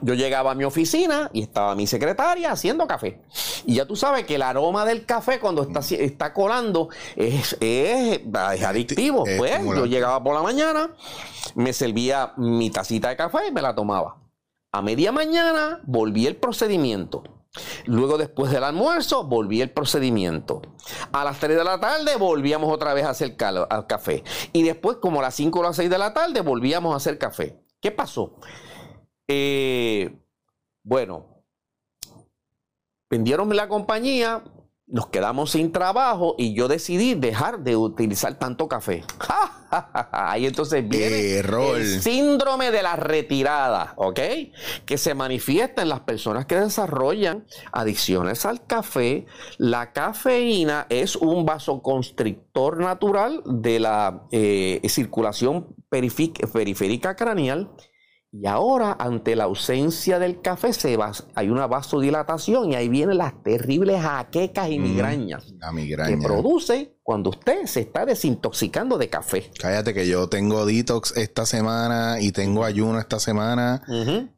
yo llegaba a mi oficina y estaba mi secretaria haciendo café. Y ya tú sabes que el aroma del café cuando está, está colando es, es, adictivo. pues yo llegaba por la mañana, me servía mi tacita de café y me la tomaba. A media mañana volví el procedimiento. Luego, después del almuerzo, volví el procedimiento. A las 3 de la tarde volvíamos otra vez a hacer café. Y después, como a las 5 o las 6 de la tarde, volvíamos a hacer café. ¿Qué pasó? Eh, bueno, vendieron la compañía, nos quedamos sin trabajo y yo decidí dejar de utilizar tanto café. Ahí entonces viene el síndrome de la retirada, ¿ok? Que se manifiesta en las personas que desarrollan adicciones al café. La cafeína es un vasoconstrictor natural de la eh, circulación periférica craneal y ahora, ante la ausencia del café, se hay una vasodilatación y ahí vienen las terribles jaquecas y mm, migrañas la migraña. que produce cuando usted se está desintoxicando de café. Cállate que yo tengo detox esta semana y tengo ayuno esta semana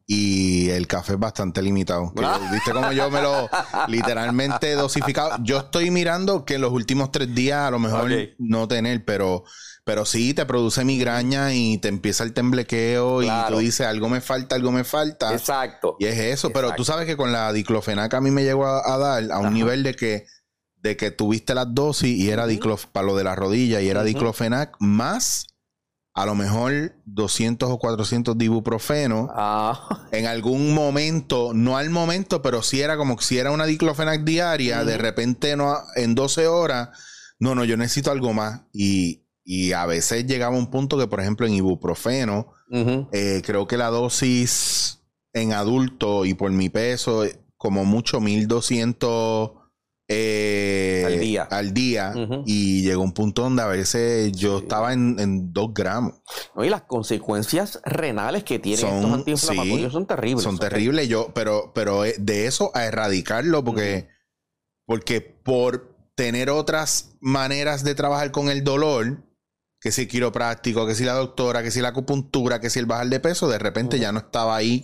y el café es bastante limitado. Viste como yo me lo literalmente dosificado. Yo estoy mirando que en los últimos tres días a lo mejor no tener, pero pero sí, te produce migraña y te empieza el temblequeo y tú dices, algo me falta, algo me falta. Exacto. Y es eso. Pero tú sabes que con la diclofenac a mí me llegó a, dar a un nivel de que, de que tuviste las dosis y era diclof para lo de la rodilla y era diclofenac más a lo mejor 200 o 400 de ibuprofeno. Ah. En algún momento, no al momento, pero sí era como si era una diclofenac diaria, de repente no, en 12 horas, no, no, yo necesito algo más. Y, y a veces llegaba un punto que, por ejemplo, en ibuprofeno, eh, creo que la dosis en adulto y por mi peso, como mucho 1200 eh, al día. Al día Y llegó un punto donde a veces yo estaba en, 2 gramos. y las consecuencias renales que tienen son, estos antiinflamatorios son terribles. Son terribles, yo, pero, pero eh, de eso a erradicarlo, porque, porque por tener otras maneras de trabajar con el dolor, que si el quiropráctico, que si la doctora, que si la acupuntura, que si el bajar de peso, de repente ya no estaba ahí.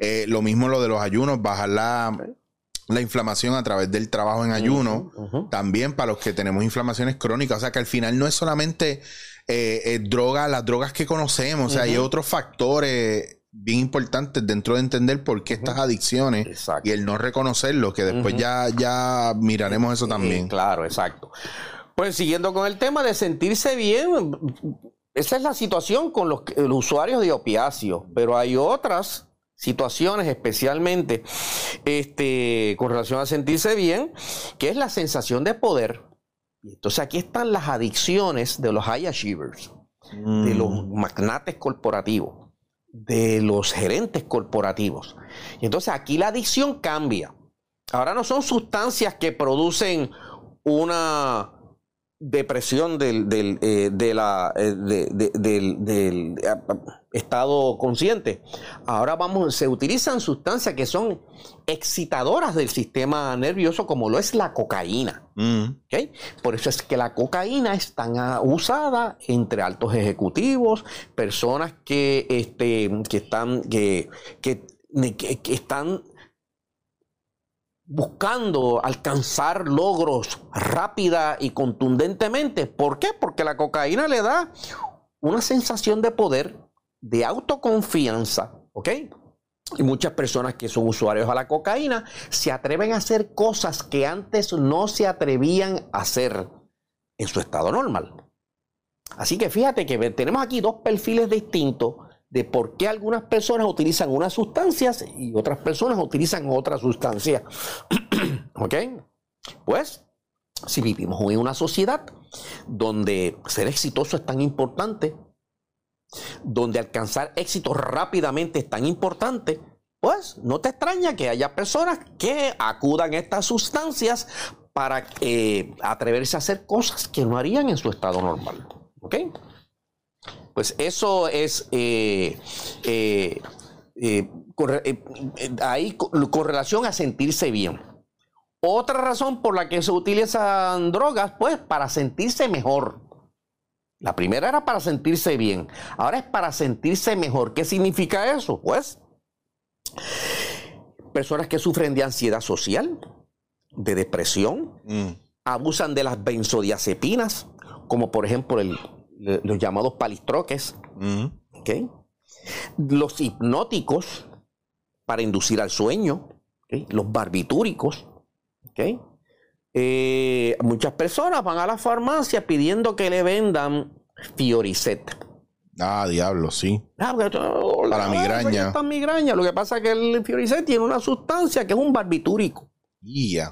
Eh, lo mismo lo de los ayunos, bajar la, inflamación a través del trabajo en ayuno, también para los que tenemos inflamaciones crónicas. O sea que al final no es solamente eh, eh droga, las drogas que conocemos, o sea, hay otros factores bien importantes dentro de entender por qué estas adicciones y el no reconocerlo, que después ya, ya miraremos eso también. claro, exacto. Pues siguiendo con el tema de sentirse bien, esa es la situación con los, usuarios de opiáceos, pero hay otras situaciones especialmente este, con relación a sentirse bien, que es la sensación de poder. Entonces aquí están las adicciones de los high achievers, de los mm. magnates corporativos, de los gerentes corporativos. Y entonces aquí la adicción cambia. Ahora no son sustancias que producen una depresión del, del, eh, de la, eh, del, del eh, estado consciente. Ahora vamos, se utilizan sustancias que son excitadoras del sistema nervioso, como lo es la cocaína. Mm. Por eso es que la cocaína es tan ah, usada entre altos ejecutivos, personas que, este, que están, que, que, que están buscando alcanzar logros rápida y contundentemente. ¿Por qué? Porque la cocaína le da una sensación de poder, de autoconfianza, ¿ok? Y muchas personas que son usuarios a la cocaína se atreven a hacer cosas que antes no se atrevían a hacer en su estado normal. Así que fíjate que tenemos aquí dos perfiles distintos de por qué algunas personas utilizan unas sustancias y otras personas utilizan otras sustancias. ¿Ok? Pues, si vivimos en una sociedad donde ser exitoso es tan importante, donde alcanzar éxito rápidamente es tan importante, pues no te extraña que haya personas que acudan a estas sustancias para eh, atreverse a hacer cosas que no harían en su estado normal. ¿Ok? Pues eso es eh, eh, eh, ahí con relación a sentirse bien. Otra razón por la que se utilizan drogas, pues para sentirse mejor. La primera era para sentirse bien, ahora es para sentirse mejor. ¿Qué significa eso? Pues personas que sufren de ansiedad social, de depresión, mm. abusan de las benzodiazepinas, como por ejemplo los llamados palistroques, los hipnóticos para inducir al sueño, los barbitúricos. Eh, muchas personas van a la farmacia pidiendo que le vendan Fioricet. Ah, diablo, sí. Ah, para migraña. migraña. Lo que pasa es que el Fioricet tiene una sustancia que es un barbitúrico.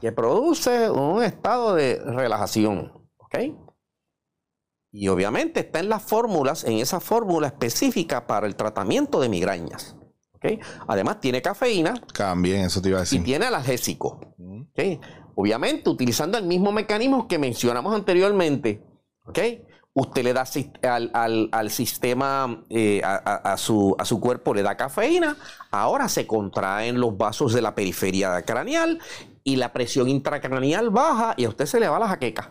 Que produce un estado de relajación. ¿Ok? Y obviamente está en las fórmulas, en esa fórmula específica para el tratamiento de migrañas. ¿Ok? Además tiene cafeína. También, eso te iba a decir. Y tiene analgésico. ¿Ok? Obviamente utilizando el mismo mecanismo que mencionamos anteriormente. ¿Ok? usted le da al, sistema, eh, a, su, a, su, cuerpo le da cafeína, ahora se contraen los vasos de la periferia craneal y la presión intracraneal baja y a usted se le va la jaqueca.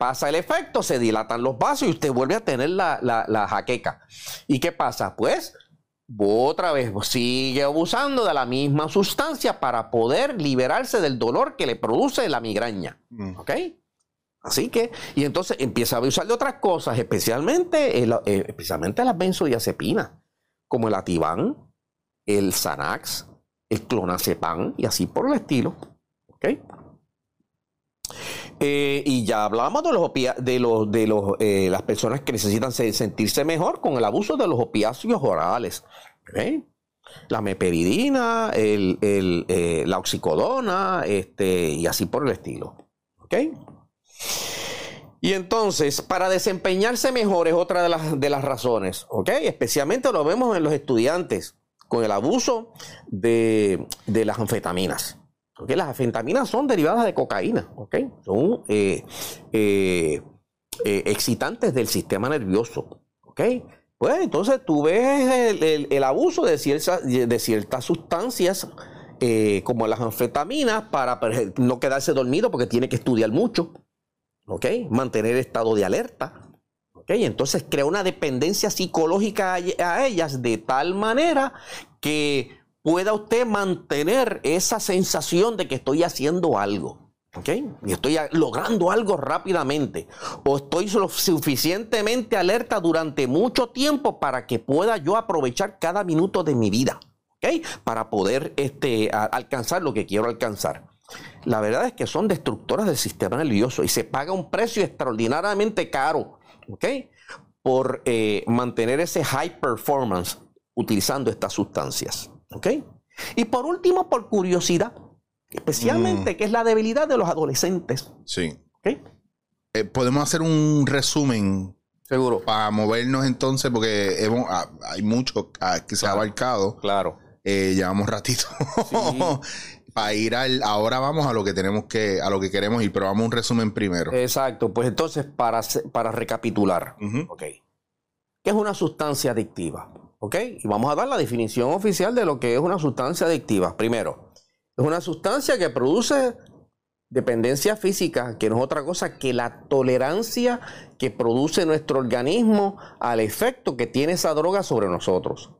Pasa el efecto, se dilatan los vasos y usted vuelve a tener la, jaqueca. ¿Y qué pasa? Pues otra vez sigue abusando de la misma sustancia para poder liberarse del dolor que le produce la migraña. Mm. ¿Ok? Así que, y entonces empieza a abusar de otras cosas, especialmente, eh, especialmente las benzodiazepinas, como el Ativan, el Xanax, el clonazepam y así por el estilo. ¿Ok? Eh, y ya hablamos de los de los de los eh, las personas que necesitan sentirse mejor con el abuso de los opiáceos orales. La meperidina, el, eh, la oxicodona, este, y así por el estilo. ¿Ok? Y entonces, para desempeñarse mejor es otra de las, de las razones, ¿ok? Especialmente lo vemos en los estudiantes con el abuso de, las anfetaminas. Las anfetaminas son derivadas de cocaína, son eh, eh, eh, excitantes del sistema nervioso. Pues entonces tú ves el, abuso de, de ciertas sustancias como las anfetaminas para no quedarse dormido porque tiene que estudiar mucho, mantener estado de alerta. Entonces crea una dependencia psicológica a ellas de tal manera que pueda usted mantener esa sensación de que estoy haciendo algo. ¿Ok? Y estoy logrando algo rápidamente. O estoy suficientemente alerta durante mucho tiempo para que pueda yo aprovechar cada minuto de mi vida. ¿Ok? Para poder este, alcanzar lo que quiero alcanzar. La verdad es que son destructoras del sistema nervioso y se paga un precio extraordinariamente caro ¿ok? Por eh, mantener ese high performance utilizando estas sustancias, ¿ok? Y por último, por curiosidad, especialmente, mm. que es la debilidad de los adolescentes. Sí. Eh, podemos hacer un resumen. Seguro. Para movernos entonces, porque ah, hay mucho ah, que se ha abarcado. Claro. Eh, llevamos ratito. Sí. para ir al ahora vamos a lo que tenemos que a lo que queremos ir, pero vamos a un resumen primero. Exacto, pues entonces para, para recapitular, ¿qué es una sustancia adictiva? ¿Ok? Y vamos a dar la definición oficial de lo que es una sustancia adictiva. Primero, es una sustancia que produce dependencia física, que no es otra cosa que la tolerancia que produce nuestro organismo al efecto que tiene esa droga sobre nosotros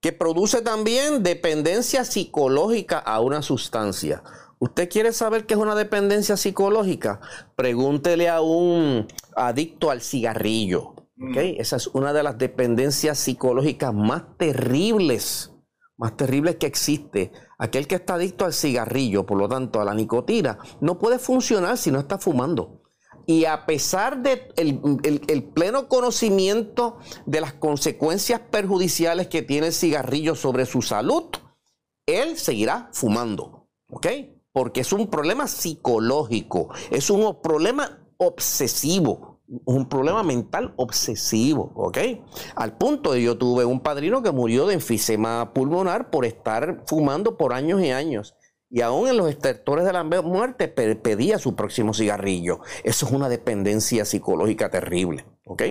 que produce también dependencia psicológica a una sustancia. ¿Usted quiere saber qué es una dependencia psicológica? Pregúntele a un adicto al cigarrillo. Mm. Esa es una de las dependencias psicológicas más terribles, más terribles que existe. Aquel que está adicto al cigarrillo, por lo tanto a la nicotina, no puede funcionar si no está fumando. Y a pesar de el, pleno conocimiento de las consecuencias perjudiciales que tiene el cigarrillo sobre su salud, él seguirá fumando. ¿Ok? Porque es un problema psicológico, es un problema obsesivo, un problema mental obsesivo, ¿ok? Al punto de yo tuve un padrino que murió de enfisema pulmonar por estar fumando por años y años y aún en los estertores de la muerte pedía su próximo cigarrillo. Eso es una dependencia psicológica terrible. ¿ok?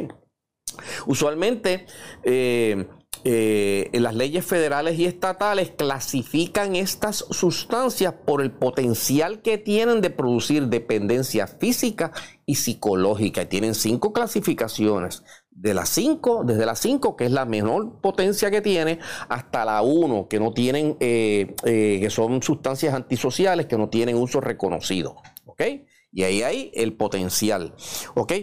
Usualmente eh, eh, las leyes federales y estatales clasifican estas sustancias por el potencial que tienen de producir dependencia física y psicológica. Y tienen cinco clasificaciones de las 5, desde la 5, que es la menor potencia que tiene, hasta la 1, que no tienen, eh, eh, que son sustancias antisociales que no tienen uso reconocido. ¿Ok? Y ahí hay el potencial. ¿Ok?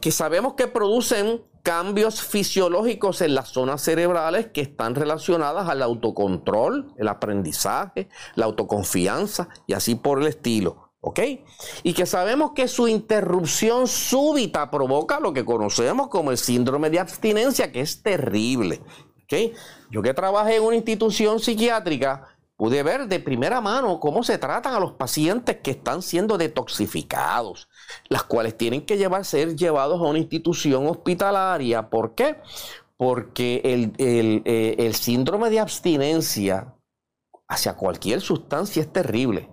Que sabemos que producen cambios fisiológicos en las zonas cerebrales que están relacionadas al autocontrol, el aprendizaje, la autoconfianza y así por el estilo. ¿Ok? Y que sabemos que su interrupción súbita provoca lo que conocemos como el síndrome de abstinencia, que es terrible. ¿Ok? Yo que trabajé en una institución psiquiátrica, pude ver de primera mano cómo se tratan a los pacientes que están siendo detoxificados, las cuales tienen que ser llevados a una institución hospitalaria. ¿Por qué? Porque el, eh, el síndrome de abstinencia hacia cualquier sustancia es terrible.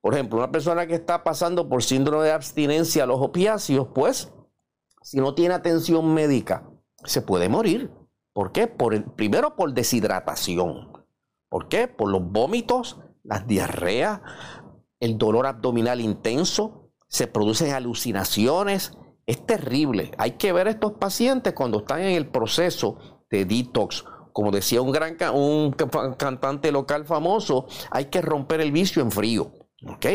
Por ejemplo, una persona que está pasando por síndrome de abstinencia a los opiáceos, pues, si no tiene atención médica, se puede morir. ¿Por qué? Por el, primero por deshidratación. ¿Por qué? Por los vómitos, las diarreas, el dolor abdominal intenso, se producen alucinaciones. Es terrible. Hay que ver a estos pacientes cuando están en el proceso de detox. Como decía un gran un cantante local famoso, hay que romper el vicio en frío. ¿Ok?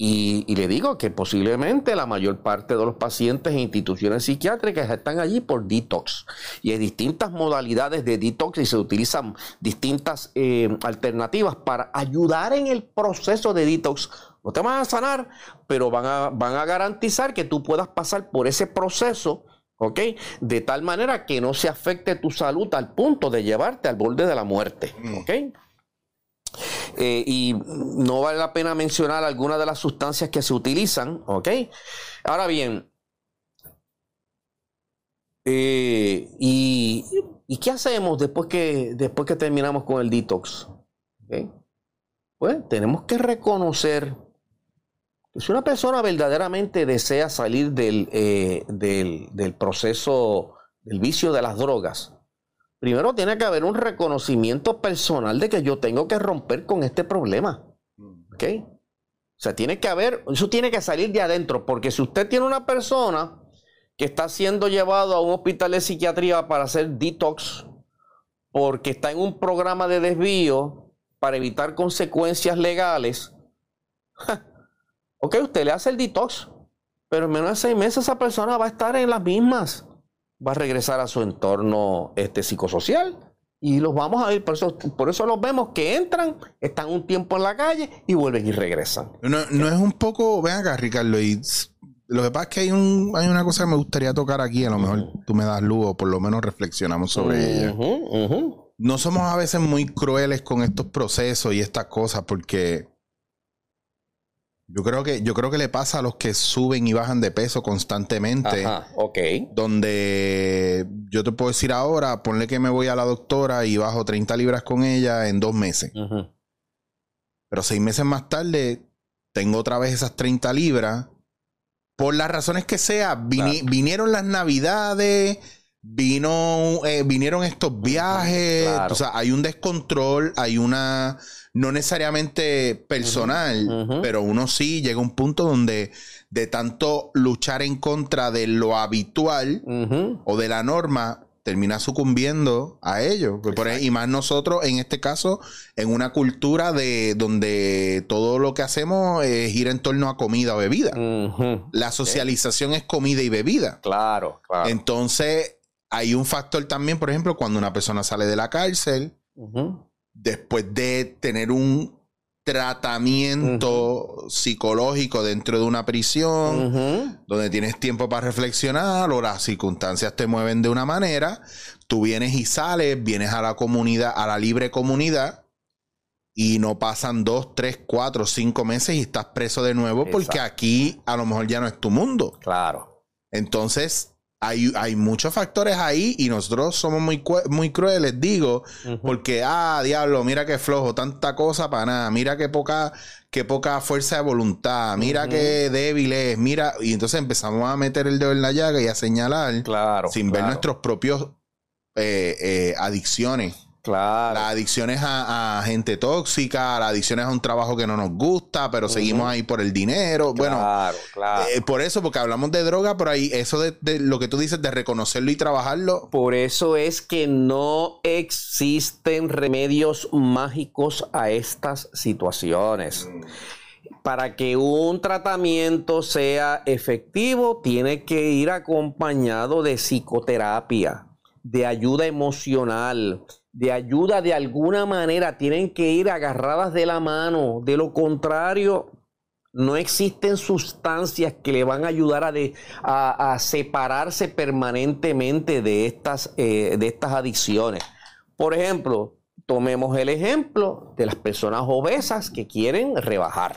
Y, le digo que posiblemente la mayor parte de los pacientes en instituciones psiquiátricas están allí por detox. Y hay distintas modalidades de detox y se utilizan distintas eh, alternativas para ayudar en el proceso de detox. No te van a sanar, pero van a, van a garantizar que tú puedas pasar por ese proceso, ¿ok? De tal manera que no se afecte tu salud al punto de llevarte al borde de la muerte, ¿ok? Eh, y no vale la pena mencionar algunas de las sustancias que se utilizan, ¿ok? Ahora bien, eh, y, qué hacemos después que, después que terminamos con el detox? Pues tenemos que reconocer si una persona verdaderamente desea salir del, eh, del, del proceso del vicio de las drogas, primero tiene que haber un reconocimiento personal de que yo tengo que romper con este problema. ¿Ok? O sea, tiene que haber, eso tiene que salir de adentro, porque si usted tiene una persona que está siendo llevado a un hospital de psiquiatría para hacer detox, porque está en un programa de desvío para evitar consecuencias legales, ok, usted le hace el detox, pero en menos de seis meses esa persona va a estar en las mismas va a regresar a su entorno este, psicosocial y los vamos a ver, por eso, por eso los vemos que entran, están un tiempo en la calle y vuelven y regresan. No, es un poco, ven acá, Ricardo, y lo que pasa es que hay, un, hay una cosa que me gustaría tocar aquí, a lo mejor tú me das luz o por lo menos reflexionamos sobre ella. No somos a veces muy crueles con estos procesos y estas cosas porque yo creo que, yo creo que le pasa a los que suben y bajan de peso constantemente. Ajá, ok. Donde yo te puedo decir ahora, ponle que me voy a la doctora y bajo 30 libras con ella en dos meses. Pero seis meses más tarde, tengo otra vez esas 30 libras. Por las razones que sea, vinieron las navidades, vino, eh, vinieron estos viajes. O sea, hay un descontrol, hay una no necesariamente personal, pero uno sí llega a un punto donde de tanto luchar en contra de lo habitual o de la norma, termina sucumbiendo a ello. y más nosotros, en este caso, en una cultura de donde todo lo que hacemos es ir en torno a comida o bebida. La socialización es comida y bebida. Claro, claro. Entonces, hay un factor también, por ejemplo, cuando una persona sale de la cárcel, después de tener un tratamiento psicológico dentro de una prisión, donde tienes tiempo para reflexionar o las circunstancias te mueven de una manera, tú vienes y sales, vienes a la comunidad, a la libre comunidad, y no pasan dos, tres, cuatro, cinco meses y estás preso de nuevo porque aquí a lo mejor ya no es tu mundo. Claro. Entonces, hay, muchos factores ahí y nosotros somos muy, muy crueles, digo, porque, ah, diablo, mira qué flojo, tanta cosa para nada, mira qué poca, qué poca fuerza de voluntad, mira qué débil es, mira, y entonces empezamos a meter el dedo en la llaga y a señalar claro, sin ver nuestros propios eh, eh, adicciones. Claro. Las adicciones a, gente tóxica, las adicciones a un trabajo que no nos gusta, pero seguimos ahí por el dinero. Bueno, claro. Eh, por eso, porque hablamos de droga, pero ahí eso de, lo que tú dices de reconocerlo y trabajarlo. Por eso es que no existen remedios mágicos a estas situaciones. Para que un tratamiento sea efectivo, tiene que ir acompañado de psicoterapia, de ayuda emocional, de ayuda de alguna manera, tienen que ir agarradas de la mano. De lo contrario, no existen sustancias que le van a ayudar a, a, separarse permanentemente de estas, eh, de estas adicciones. Por ejemplo, tomemos el ejemplo de las personas obesas que quieren rebajar.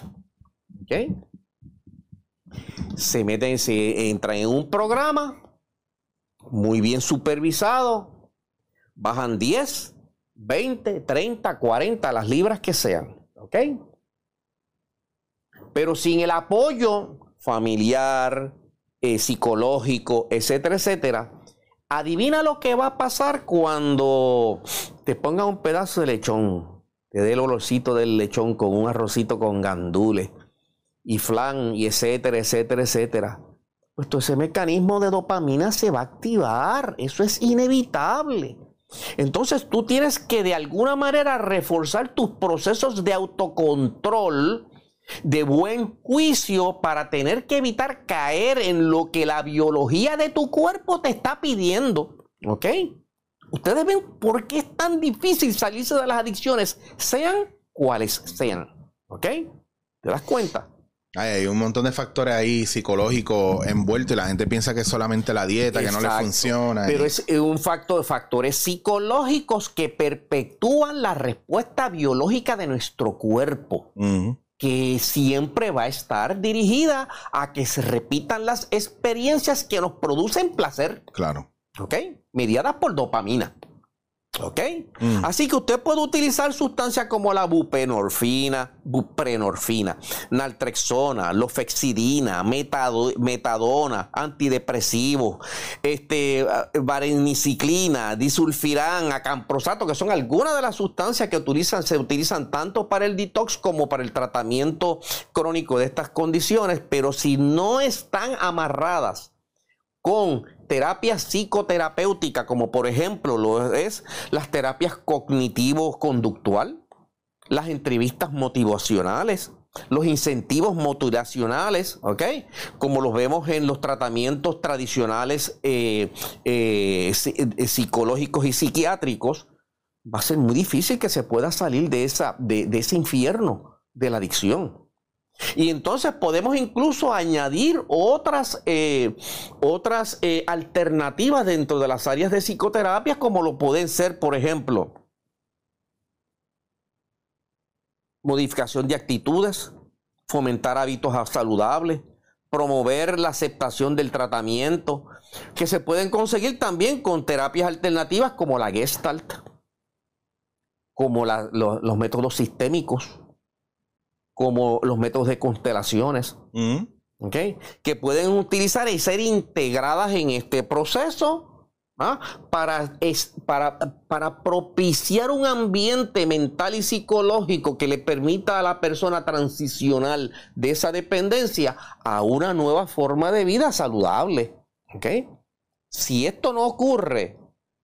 Se meten, se entran en un programa muy bien supervisado, bajan 10, 20, 30, 40, las libras que sean. ¿Ok? Pero sin el apoyo familiar, eh, psicológico, etcétera, etcétera, adivina lo que va a pasar cuando te pongan un pedazo de lechón, te dé el olorcito del lechón con un arrocito con gandules y flan y etcétera, etcétera, etcétera. Pues todo ese mecanismo de dopamina se va a activar, eso es inevitable. Entonces tú tienes que de alguna manera reforzar tus procesos de autocontrol, de buen juicio, para tener que evitar caer en lo que la biología de tu cuerpo te está pidiendo. ¿Ok? Ustedes ven por qué es tan difícil salirse de las adicciones, sean cuales sean. ¿Ok? ¿Te das cuenta? Hay un montón de factores ahí psicológicos envueltos y la gente piensa que es solamente la dieta, que no le funciona. Pero es un factor de factores psicológicos que perpetúan la respuesta biológica de nuestro cuerpo. que siempre va a estar dirigida a que se repitan las experiencias que nos producen placer. Claro. ¿Ok? Mediadas por dopamina. ¿Ok? Mm. Así que usted puede utilizar sustancias como la buprenorfina, buprenorfina, naltrexona, lofexidina, metadona, antidepresivos, este, vareniciclina, disulfirán, acamprosato, que son algunas de las sustancias que utilizan, se utilizan tanto para el detox como para el tratamiento crónico de estas condiciones, pero si no están amarradas con terapias psicoterapéuticas, como por ejemplo lo es las terapias cognitivo-conductual, las entrevistas motivacionales, los incentivos motivacionales, ¿ok? Como los vemos en los tratamientos tradicionales eh, eh, eh, psicológicos y psiquiátricos, va a ser muy difícil que se pueda salir de, esa, de ese infierno de la adicción. Y entonces podemos incluso añadir otras, eh, otras eh, alternativas dentro de las áreas de psicoterapia, como lo pueden ser, por ejemplo, modificación de actitudes, fomentar hábitos saludables, promover la aceptación del tratamiento, que se pueden conseguir también con terapias alternativas como la Gestalt, como los métodos sistémicos como los métodos de constelaciones, mm. que pueden utilizar y ser integradas en este proceso ¿ah? para, para, para propiciar un ambiente mental y psicológico que le permita a la persona transicionar de esa dependencia a una nueva forma de vida saludable. Si esto no ocurre,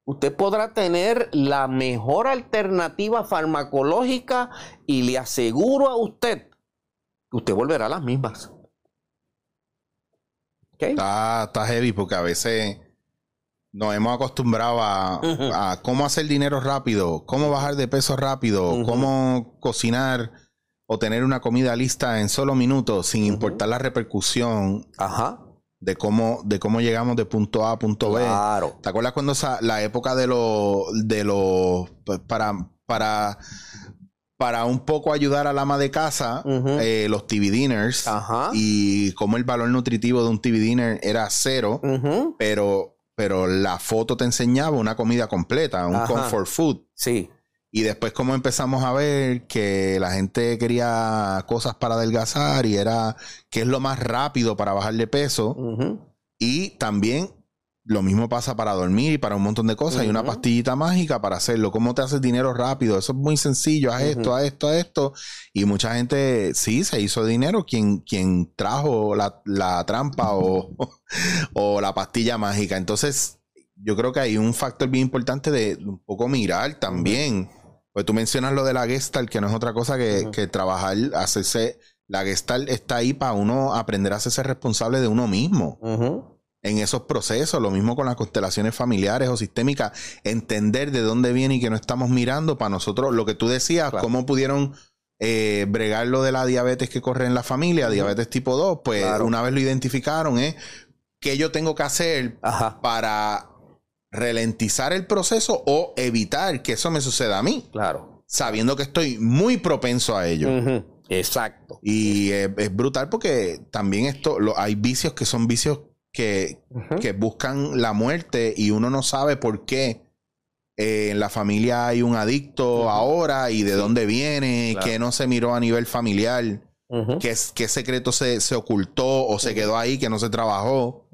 usted podrá tener la mejor alternativa farmacológica y le aseguro a usted usted volverá a las mismas. Está, heavy porque a veces nos hemos acostumbrado a, cómo hacer dinero rápido, cómo bajar de peso rápido, cómo cocinar o tener una comida lista en solo minutos sin importar la repercusión. Ajá de cómo, de cómo llegamos de punto A a punto B. Claro. ¿Te acuerdas cuando la época de los, de los, para, para, para un poco ayudar al ama de casa, eh, los TV dinners y como el valor nutritivo de un TV dinner era cero, pero, pero la foto te enseñaba una comida completa, un comfort food. Sí. Y después como empezamos a ver que la gente quería cosas para adelgazar y era qué es lo más rápido para bajar de peso. Y también lo mismo pasa para dormir y para un montón de cosas. Hay una pastillita mágica para hacerlo. ¿Cómo te haces dinero rápido? Eso es muy sencillo. Haz esto, haz esto, haz esto. Y mucha gente, sí, se hizo dinero. Quien, quien trajo la, trampa o, o la pastilla mágica. Entonces, yo creo que hay un factor bien importante de un poco mirar también. Pues tú mencionas lo de la Gestalt, que no es otra cosa que, que trabajar, hacerse. La Gestalt está ahí para uno aprender a hacerse responsable de uno mismo en esos procesos, lo mismo con las constelaciones familiares o sistémicas, entender de dónde viene y que no estamos mirando para nosotros, lo que tú decías, cómo pudieron eh, bregar lo de la diabetes que corre en la familia, diabetes tipo 2, pues una vez lo identificaron, es ¿eh? qué yo tengo que hacer para ralentizar el proceso o evitar que eso me suceda a mí. Claro. Sabiendo que estoy muy propenso a ello. Exacto. Y es brutal porque también esto, lo, hay vicios que son vicios que, buscan la muerte y uno no sabe por qué. Eh, en la familia hay un adicto ahora y de dónde viene, que no se miró a nivel familiar, qué, secreto se, ocultó o se quedó ahí, que no se trabajó,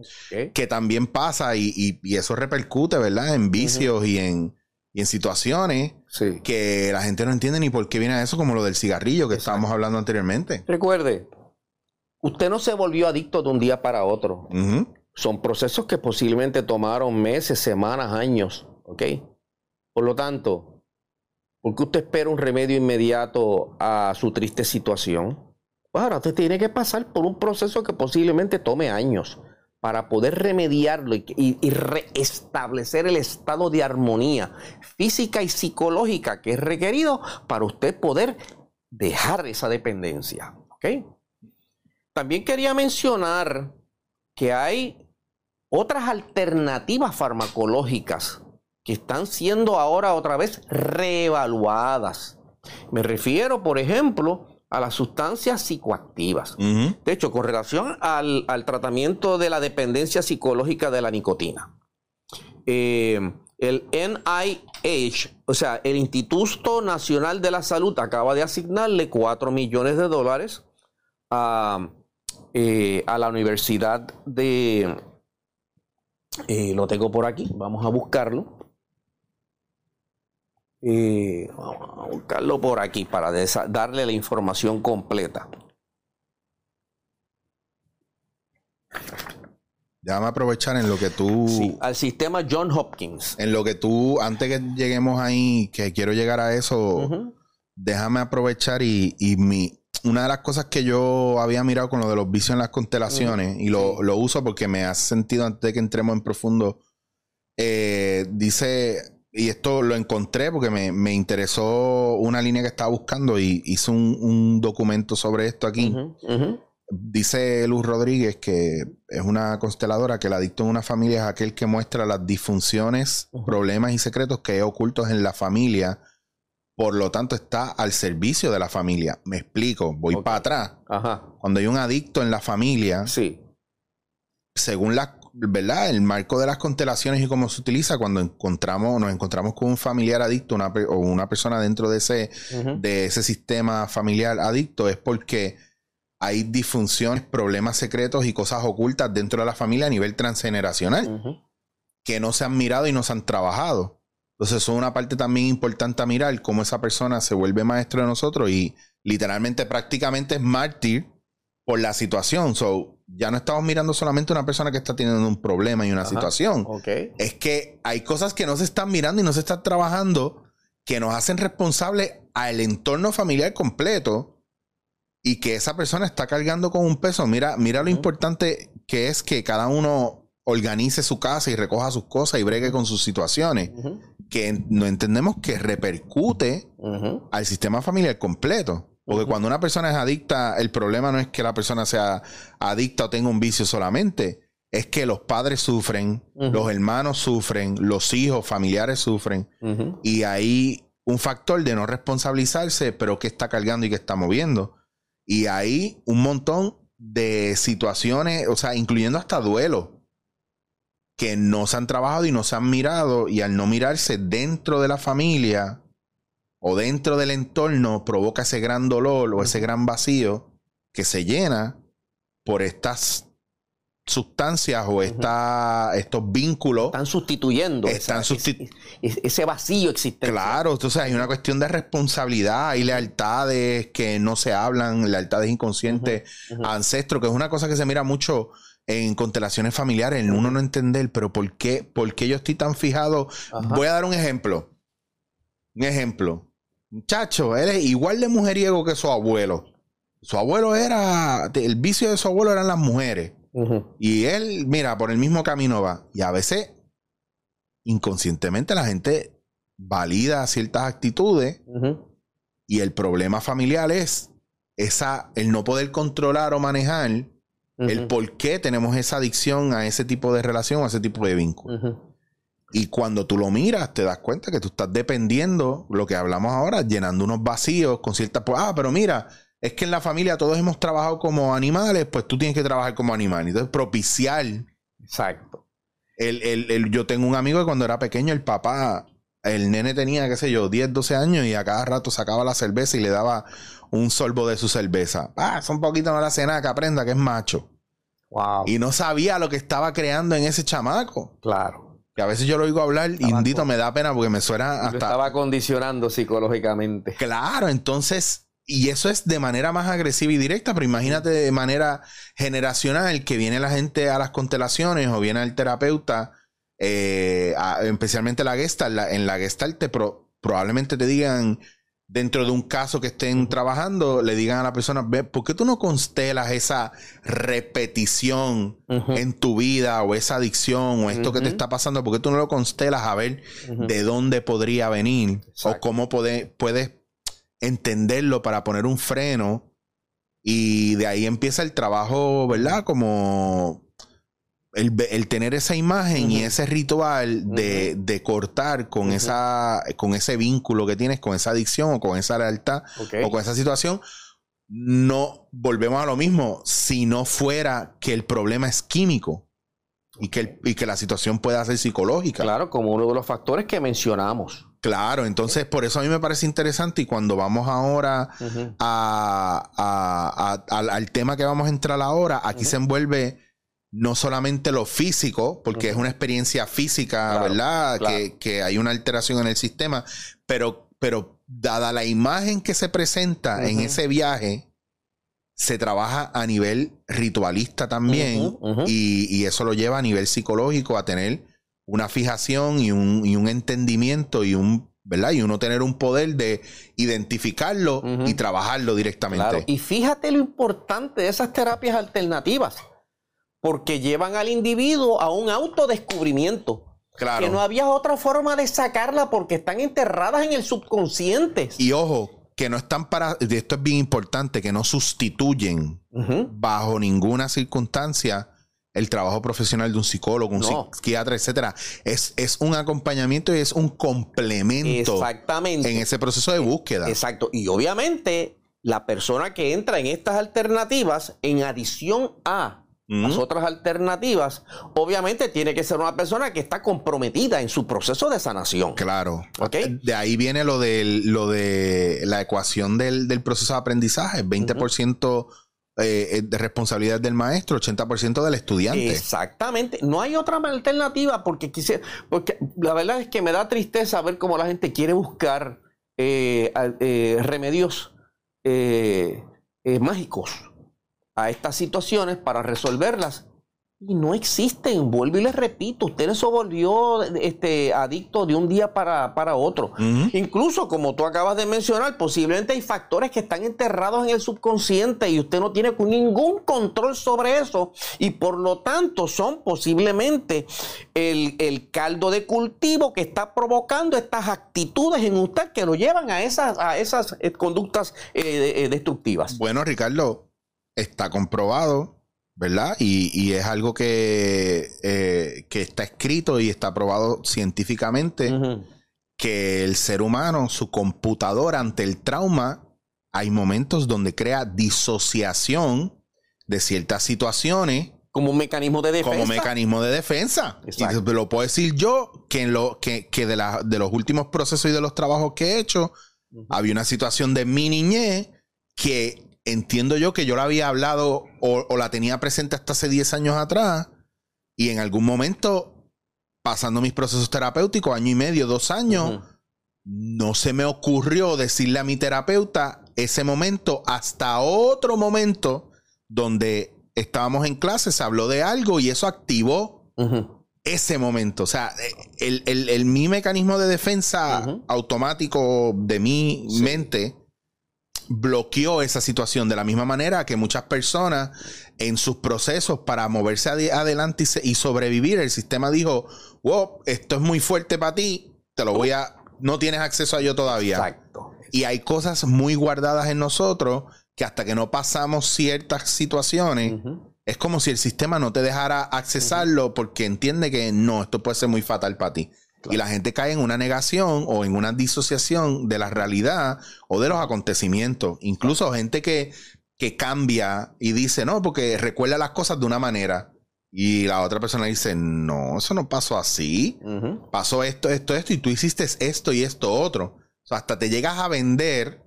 que también pasa y, eso repercute, ¿verdad? En vicios y en, en situaciones que la gente no entiende ni por qué viene eso, como lo del cigarrillo que estábamos hablando anteriormente. Recuerde, Usted no se volvió adicto de un día para otro. Son procesos que posiblemente tomaron meses, semanas, años. ¿Ok? Por lo tanto, ¿por qué usted espera un remedio inmediato a su triste situación? Pues ahora usted tiene que pasar por un proceso que posiblemente tome años para poder remediarlo y, y, restablecer el estado de armonía física y psicológica que es requerido para usted poder dejar esa dependencia. ¿Ok? También quería mencionar que hay otras alternativas farmacológicas que están siendo ahora otra vez reevaluadas. Me refiero, por ejemplo, a las sustancias psicoactivas. De hecho, con relación al, tratamiento de la dependencia psicológica de la nicotina. Eh, el NIH, o sea, el Instituto Nacional de la Salud, acaba de asignarle 4 millones de dólares a eh, a la Universidad de... Eh, lo tengo por aquí, vamos a buscarlo. Eh, vamos a buscarlo por aquí para darle la información completa. Déjame aprovechar en lo que tú. Sí, al sistema John Hopkins. En lo que tú, antes que lleguemos ahí, que quiero llegar a eso, déjame aprovechar y, y mi, una de las cosas que yo había mirado con lo de los vicios en las constelaciones, y lo, uso porque me hace sentido antes de que entremos en profundo, eh, dice, y esto lo encontré porque me, interesó una línea que estaba buscando y hice un, documento sobre esto aquí. Dice Luz Rodríguez que es una consteladora que el adicto en una familia es aquel que muestra las disfunciones, problemas y secretos que hay ocultos en la familia por lo tanto está al servicio de la familia. Me explico, voy para atrás. Cuando hay un adicto en la familia, sí. según la, ¿verdad? el marco de las constelaciones y cómo se utiliza, cuando encontramos, nos encontramos con un familiar adicto o una persona dentro de ese, de ese sistema familiar adicto, es porque hay disfunciones, problemas secretos y cosas ocultas dentro de la familia a nivel transgeneracional que no se han mirado y no se han trabajado. Entonces, eso es una parte también importante a mirar, cómo esa persona se vuelve maestro de nosotros y literalmente prácticamente es mártir por la situación. So, ya no estamos mirando solamente una persona que está teniendo un problema y una situación. Es que hay cosas que no se están mirando y no se están trabajando que nos hacen responsables al entorno familiar completo y que esa persona está cargando con un peso. Mira, mira lo importante que es que cada uno organice su casa y recoja sus cosas y bregue con sus situaciones que no entendemos que repercute al sistema familiar completo. Porque cuando una persona es adicta, el problema no es que la persona sea adicta o tenga un vicio solamente, es que los padres sufren, los hermanos sufren, los hijos, familiares sufren. Y hay un factor de no responsabilizarse, pero que está cargando y que está moviendo. Y hay un montón de situaciones, o sea, incluyendo hasta duelo que no se han trabajado y no se han mirado y al no mirarse dentro de la familia o dentro del entorno provoca ese gran dolor o ese gran vacío que se llena por estas sustancias o estos vínculos. Están sustituyendo están ese vacío existente. Claro, entonces hay una cuestión de responsabilidad, hay lealtades que no se hablan, lealtades inconscientes, ancestros, que es una cosa que se mira mucho en constelaciones familiares, en uno no entender, pero ¿por qué, por qué yo estoy tan fijado? Voy a dar un ejemplo. Un ejemplo. Muchacho, él es igual de mujeriego que su abuelo. Su abuelo era, el vicio de su abuelo eran las mujeres. Y él, mira, por el mismo camino va. Y a veces, inconscientemente, la gente valida ciertas actitudes. Y el problema familiar es esa, el no poder controlar o manejar el por qué tenemos esa adicción a ese tipo de relación, a ese tipo de vínculo. Y cuando tú lo miras, te das cuenta que tú estás dependiendo, lo que hablamos ahora, llenando unos vacíos con ciertas... Ah, pero mira, es que en la familia todos hemos trabajado como animales, pues tú tienes que trabajar como animal. Entonces, propiciar. Exacto. El, yo tengo un amigo que cuando era pequeño, el papá, el nene tenía, qué sé yo, 10, 12 años y a cada rato sacaba la cerveza y le daba un sorbo de su cerveza. Ah, son poquito no la cena que aprenda que es macho. Wow. Y no sabía lo que estaba creando en ese chamaco. Claro. Que a veces yo lo oigo hablar, indito, me da pena porque me suena hasta. estaba condicionando psicológicamente. Claro, entonces y eso es de manera más agresiva y directa, pero imagínate de manera generacional que viene la gente a las constelaciones o viene el terapeuta, eh, especialmente la Gestalt. en la Gestalt te probablemente te digan, dentro de un caso que estén trabajando, le digan a la persona, ¿por qué tú no constelas esa repetición en tu vida o esa adicción o esto que te está pasando? ¿Por qué tú no lo constelas a ver de dónde podría venir o cómo puedes entenderlo para poner un freno y de ahí empieza el trabajo, ¿verdad? Como el, tener esa imagen y ese ritual de, cortar con, esa, con ese vínculo que tienes, con esa adicción o con esa lealtad o con esa situación, no volvemos a lo mismo si no fuera que el problema es químico y que, y que la situación pueda ser psicológica. Claro, como uno de los factores que mencionamos. Claro, entonces por eso a mí me parece interesante y cuando vamos ahora al, tema que vamos a entrar ahora, aquí se envuelve no solamente lo físico, porque es una experiencia física, ¿verdad? Que, hay una alteración en el sistema, pero, pero dada la imagen que se presenta en ese viaje, se trabaja a nivel ritualista también y, y, eso lo lleva a nivel psicológico a tener una fijación y un, y un entendimiento y un, ¿verdad? Y uno tener un poder de identificarlo y trabajarlo directamente. Y fíjate lo importante de esas terapias alternativas, porque llevan al individuo a un autodescubrimiento. Claro. Que no había otra forma de sacarla porque están enterradas en el subconsciente. Y ojo, que no están para, esto es bien importante, que no sustituyen bajo ninguna circunstancia el trabajo profesional de un psicólogo, un psiquiatra, etcétera. Es, es un acompañamiento y es un complemento Exactamente. en ese proceso de búsqueda. Exacto. Y obviamente, la persona que entra en estas alternativas, en adición a las otras alternativas, obviamente tiene que ser una persona que está comprometida en su proceso de sanación. Claro. De ahí viene lo de, lo de la ecuación del, proceso de aprendizaje. 20% eh, de responsabilidad del maestro, 80% del estudiante. Exactamente. No hay otra alternativa porque quisiera, porque la verdad es que me da tristeza ver cómo la gente quiere buscar eh, eh, remedios mágicos a estas situaciones para resolverlas y no existen, vuelvo y les repito, usted se volvió este, adicto de un día para, para otro. Incluso, como tú acabas de mencionar, posiblemente hay factores que están enterrados en el subconsciente y usted no tiene ningún control sobre eso. Y por lo tanto, son posiblemente el, caldo de cultivo que está provocando estas actitudes en usted que lo llevan a esas, a esas eh, conductas eh, eh, destructivas. Bueno, Ricardo, está comprobado ¿verdad? Y, es algo que, eh, que, está escrito y está probado científicamente que el ser humano, su computadora ante el trauma, hay momentos donde crea disociación de ciertas situaciones. Como un mecanismo de defensa. Como mecanismo de defensa. Y lo puedo decir yo, que, en lo, que, que de, la, de, los últimos procesos y de los trabajos que he hecho, había una situación de mi niñez que entiendo yo que yo la había hablado o, la tenía presente hasta hace 10 años atrás y en algún momento, pasando mis procesos terapéuticos, año y medio, dos años, no se me ocurrió decirle a mi terapeuta ese momento hasta otro momento donde estábamos en clase, se habló de algo y eso activó ese momento. O sea, el, mi mecanismo de defensa automático de mi mente bloqueó esa situación de la misma manera que muchas personas en sus procesos para moverse adelante y, sobrevivir, el sistema dijo, wow, esto es muy fuerte para ti, te lo voy a, no tienes acceso a ello todavía. Exacto. Y hay cosas muy guardadas en nosotros que hasta que no pasamos ciertas situaciones, es como si el sistema no te dejara accesarlo porque entiende que no, esto puede ser muy fatal para ti. Y la gente cae en una negación o en una disociación de la realidad o de los acontecimientos. Incluso gente que, que cambia y dice, no, porque recuerda las cosas de una manera. Y la otra persona dice, no, eso no pasó así. Pasó esto, esto, esto, y tú hiciste esto y esto otro. O sea, hasta te llegas a vender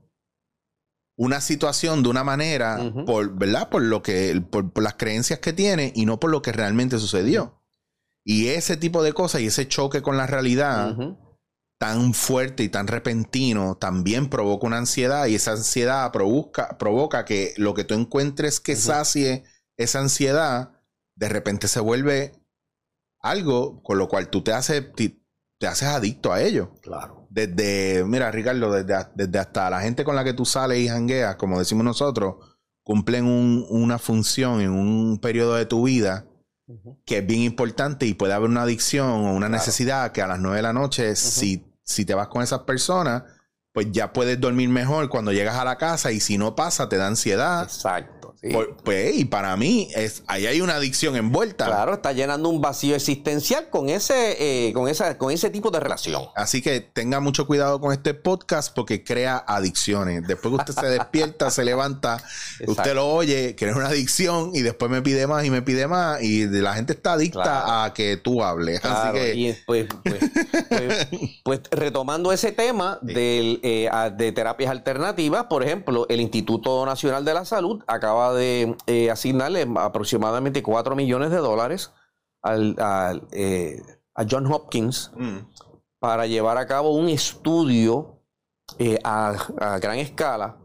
una situación de una manera por, ¿verdad? Por lo que, por, las creencias que tiene y no por lo que realmente sucedió. Y ese tipo de cosas y ese choque con la realidad tan fuerte y tan repentino también provoca una ansiedad y esa ansiedad provoca, provoca que lo que tú encuentres que sacie esa ansiedad, de repente se vuelve algo con lo cual tú te haces, te, haces adicto a ello. Claro. Desde, mira, Ricardo, desde, desde, hasta la gente con la que tú sales y jangueas, como decimos nosotros, cumplen una función en un periodo de tu vida que es bien importante y puede haber una adicción o una necesidad que a las 9 de la noche, si, si te vas con esas personas, pues ya puedes dormir mejor cuando llegas a la casa y si no pasa te da ansiedad. Exacto. Pues, y para mí, es, ahí hay una adicción envuelta. Claro, está llenando un vacío existencial con ese, eh, con, esa, con ese tipo de relación. Así que tenga mucho cuidado con este podcast porque crea adicciones. Después que usted se despierta, se levanta, usted lo oye, crea una adicción y después me pide más y me pide más y la gente está adicta a que tú hables. Así que... Pues, pues, pues, pues, retomando ese tema del, eh, de terapias alternativas, por ejemplo, el Instituto Nacional de la Salud acaba de de eh, asignarle aproximadamente 4 millones de dólares al, eh, a John Hopkins mm. para llevar a cabo un estudio eh, a, gran escala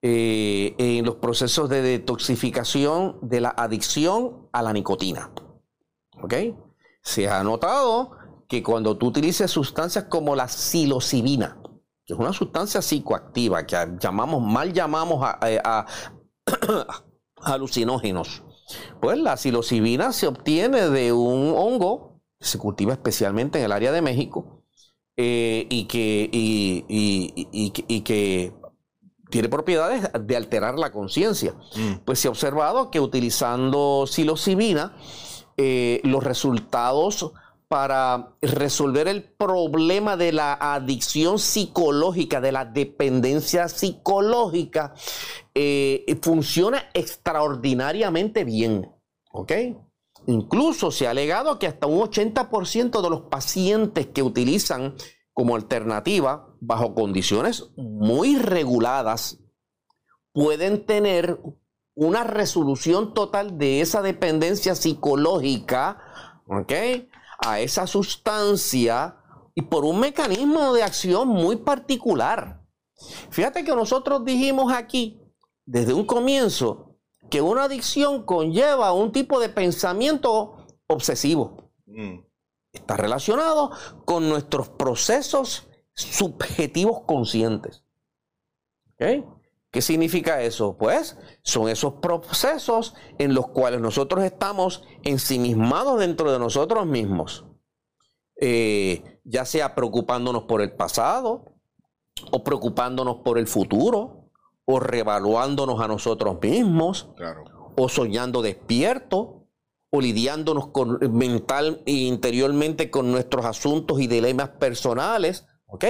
en los procesos de detoxificación de la adicción a la nicotina. ¿Ok? Se ha notado que cuando tú utilices sustancias como la psilocibina, que es una sustancia psicoactiva que llamamos, mal llamamos a, alucinógenos. Pues la psilocibina se obtiene de un hongo que se cultiva especialmente en el área de México eh, y, que, y, que tiene propiedades de alterar la conciencia. Mm. Pues se ha observado que utilizando psilocibina, eh, los resultados para resolver el problema de la adicción psicológica, de la dependencia psicológica, eh, funciona extraordinariamente bien. ¿Ok? Incluso se ha alegado que hasta un 80% de los pacientes que utilizan como alternativa, bajo condiciones muy reguladas, pueden tener una resolución total de esa dependencia psicológica, ¿ok? a esa sustancia y por un mecanismo de acción muy particular. Fíjate que nosotros dijimos aquí, desde un comienzo, que una adicción conlleva un tipo de pensamiento obsesivo. Mm. Está relacionado con nuestros procesos subjetivos conscientes. ¿Qué significa eso? Pues son esos procesos en los cuales nosotros estamos ensimismados dentro de nosotros mismos. Eh, ya sea preocupándonos por el pasado, o preocupándonos por el futuro, o revaluándonos a nosotros mismos, o soñando despierto, o lidiándonos con, mental e interiormente con nuestros asuntos y dilemas personales ¿Ok?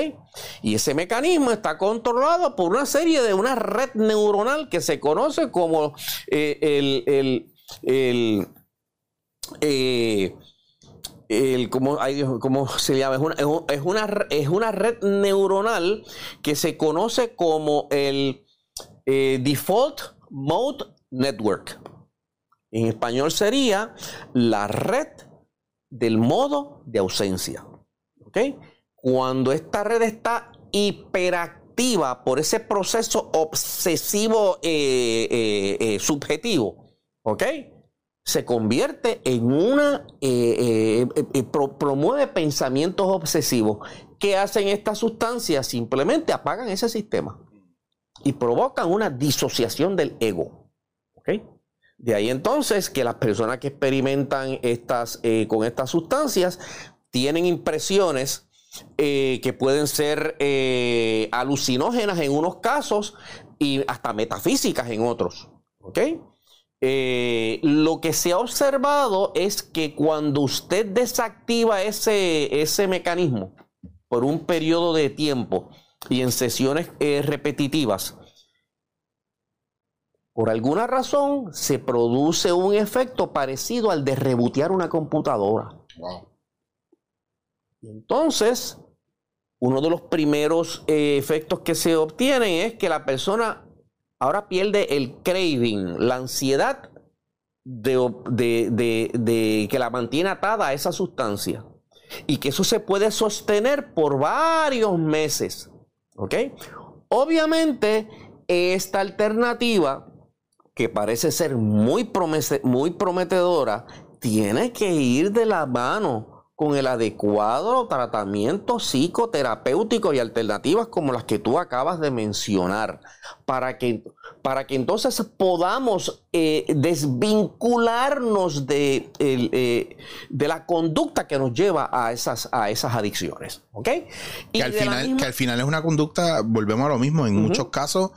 Y ese mecanismo está controlado por una serie de una red neuronal que se conoce como eh, el, el, el, eh, ¿cómo, se llama? Es una, es, una, es una red neuronal que se conoce como el eh, Default Mode Network. En español sería la red del modo de ausencia. ¿Ok? Cuando esta red está hiperactiva por ese proceso obsesivo eh, eh, subjetivo, ¿ok? Se convierte en una, promueve pensamientos obsesivos. ¿Qué hacen estas sustancias? Simplemente apagan ese sistema y provocan una disociación del ego. ¿Ok? De ahí entonces que las personas que experimentan estas, con estas sustancias tienen impresiones eh, que pueden ser eh, alucinógenas en unos casos y hasta metafísicas en otros. ¿Ok? Eh, lo que se ha observado es que cuando usted desactiva ese, ese mecanismo por un periodo de tiempo y en sesiones repetitivas, por alguna razón se produce un efecto parecido al de rebotear una computadora. Wow. Entonces, uno de los primeros eh, efectos que se obtienen es que la persona ahora pierde el craving, la ansiedad de, que la mantiene atada a esa sustancia. Y que eso se puede sostener por varios meses. Obviamente, esta alternativa, que parece ser muy, muy prometedora, tiene que ir de la mano con el adecuado tratamiento psicoterapéutico y alternativas como las que tú acabas de mencionar, para que, para que entonces podamos eh, desvincularnos de, eh, de, la conducta que nos lleva a esas, a esas adicciones. ¿Ok? Y que, al final, que al final es una conducta, volvemos a lo mismo, en muchos casos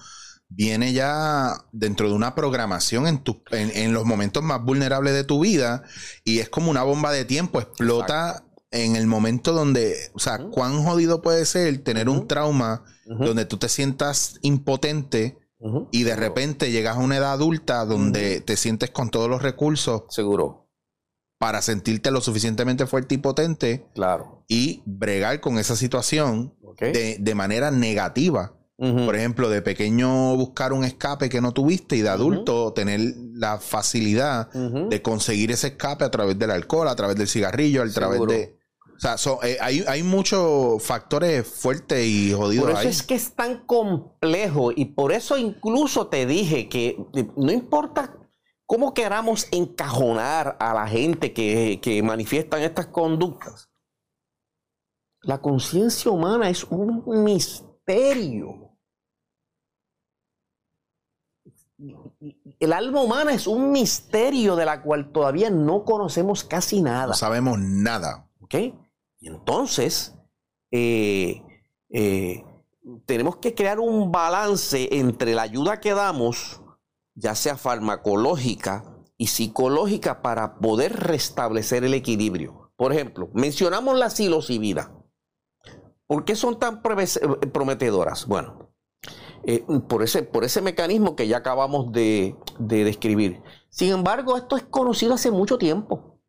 viene ya dentro de una programación en, tu, en, los momentos más vulnerables de tu vida y es como una bomba de tiempo, explota en el momento donde, o sea, cuán jodido puede ser tener un trauma donde tú te sientas impotente y de repente llegas a una edad adulta donde te sientes con todos los recursos. Seguro. Para sentirte lo suficientemente fuerte y potente. Claro. Y bregar con esa situación de, de manera negativa. Por ejemplo, de pequeño buscar un escape que no tuviste y de adulto tener la facilidad de conseguir ese escape a través del alcohol, a través del cigarrillo, a través de... O sea, eh, hay, hay, muchos factores fuertes y jodidos. Por eso es que es tan complejo y por eso incluso te dije que eh, no importa cómo queramos encajonar a la gente que, que manifiestan estas conductas, la conciencia humana es un misterio. El alma humana es un misterio de la cual todavía no conocemos casi nada. No sabemos nada. ¿Ok? Y entonces, eh, eh, tenemos que crear un balance entre la ayuda que damos, ya sea farmacológica y psicológica, para poder restablecer el equilibrio. Por ejemplo, mencionamos la psilocibina. ¿Por qué son tan prometedoras? Bueno, eh, por, ese, por ese mecanismo que ya acabamos de, describir. Sin embargo, esto es conocido hace mucho tiempo.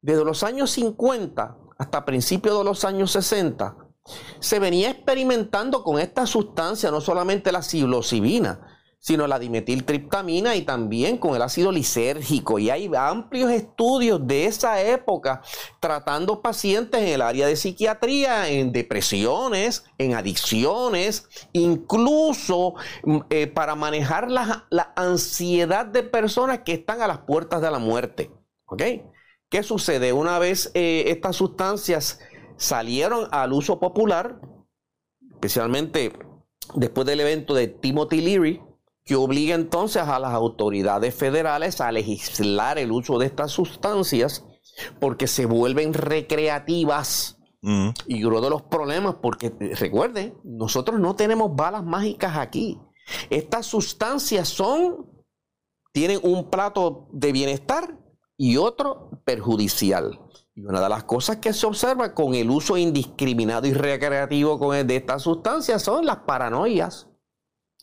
Desde los años 50 hasta principios de los años 60, se venía experimentando con esta sustancia, no solamente la psilocibina, sino la dimetiltriptamina y también con el ácido lisérgico. Y hay amplios estudios de esa época tratando pacientes en el área de psiquiatría, en depresiones, en adicciones, incluso mm, eh, para manejar la, ansiedad de personas que están a las puertas de la muerte. ¿Ok? ¿Qué sucede? Una vez eh, estas sustancias salieron al uso popular, especialmente después del evento de Timothy Leary, que obliga entonces a las autoridades federales a legislar el uso de estas sustancias porque se vuelven recreativas. Mm. Y uno de los problemas, porque recuerden, nosotros no tenemos balas mágicas aquí. Estas sustancias son, tienen un plato de bienestar y otro perjudicial. Y una de las cosas que se observa con el uso indiscriminado y recreativo de estas sustancias son las paranoias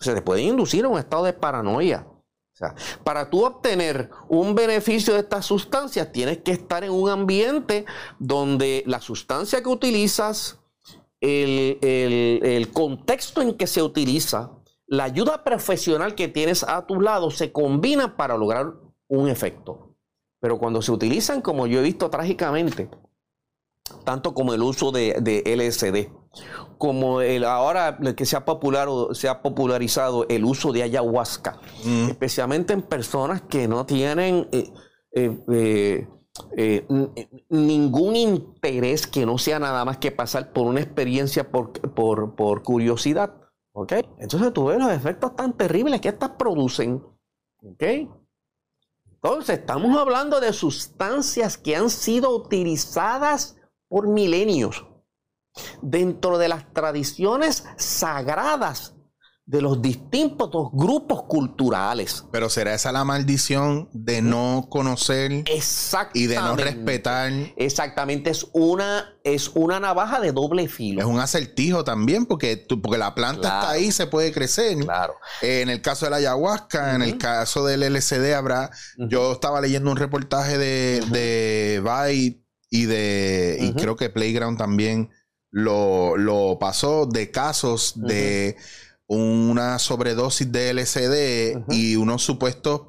se te puede inducir a un estado de paranoia. O sea, para tú obtener un beneficio de estas sustancias, tienes que estar en un ambiente donde la sustancia que utilizas, el, el contexto en que se utiliza, la ayuda profesional que tienes a tu lado se combina para lograr un efecto. Pero cuando se utilizan, como yo he visto trágicamente, tanto como el uso de, LSD, como el ahora que se ha, popular, se ha popularizado el uso de ayahuasca, mm. especialmente en personas que no tienen eh, eh, eh, ningún interés que no sea nada más que pasar por una experiencia por, por, curiosidad. ¿Ok? Entonces tú ves los efectos tan terribles que estas producen. ¿Ok? Entonces estamos hablando de sustancias que han sido utilizadas por milenios dentro de las tradiciones sagradas de los distintos grupos culturales. Pero será esa la maldición de no conocer y de no respetar. Exactamente, es una, es una navaja de doble filo. Es un acertijo también, porque, porque la planta está ahí, se puede crecer. Claro. en el caso de la ayahuasca, en el caso del LCD, habrá. Yo estaba leyendo un reportaje de, de Byte y de. Y creo que Playground también lo, pasó de casos de una sobredosis de LSD y unos supuestos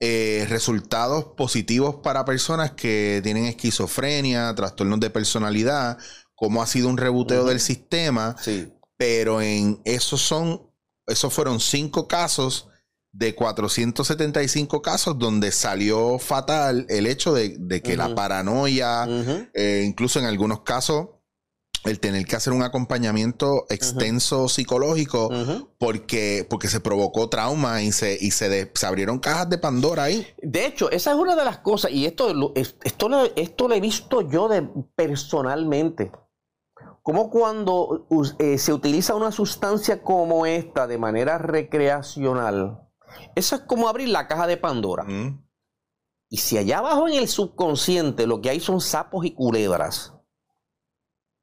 eh, resultados positivos para personas que tienen esquizofrenia, trastornos de personalidad, como ha sido un reboteo del sistema. Pero en esos son, esos fueron cinco casos de 475 casos donde salió fatal el hecho de, que la paranoia, eh, incluso en algunos casos, el tener que hacer un acompañamiento extenso psicológico porque, porque se provocó trauma y se, y se, se, abrieron cajas de Pandora ahí. De hecho, esa es una de las cosas, y esto, esto, esto lo he visto yo de, personalmente. Como cuando eh, se utiliza una sustancia como esta de manera recreacional, eso es como abrir la caja de Pandora. Y si allá abajo en el subconsciente lo que hay son sapos y culebras,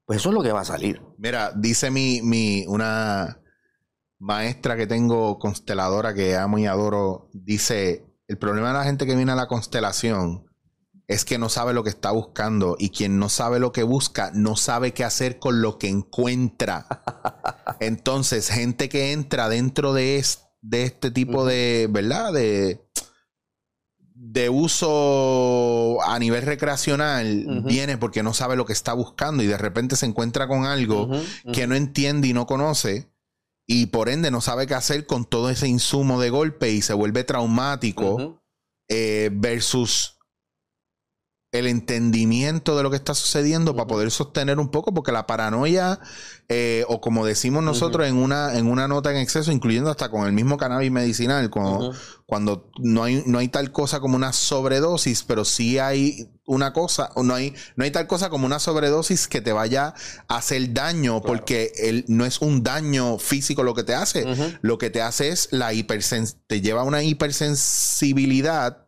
pues eso es lo que va a salir. Mira, dice mi, mi una maestra que tengo consteladora que amo y adoro, dice, el problema de la gente que viene a la constelación es que no sabe lo que está buscando y quien no sabe lo que busca no sabe qué hacer con lo que encuentra. Entonces, gente que entra dentro de, de este tipo de, ¿verdad? De, de uso a nivel recreacional viene porque no sabe lo que está buscando y de repente se encuentra con algo que no entiende y no conoce y por ende no sabe qué hacer con todo ese insumo de golpe y se vuelve traumático eh, versus el entendimiento de lo que está sucediendo para poder sostener un poco, porque la paranoia, eh, o como decimos nosotros en, una, en una nota en exceso, incluyendo hasta con el mismo cannabis medicinal, cuando, cuando no, hay, no hay tal cosa como una sobredosis, pero sí hay una cosa, no hay, no hay tal cosa como una sobredosis que te vaya a hacer daño, porque el, no es un daño físico lo que te hace, lo que te hace es la hipersens te lleva a una hipersensibilidad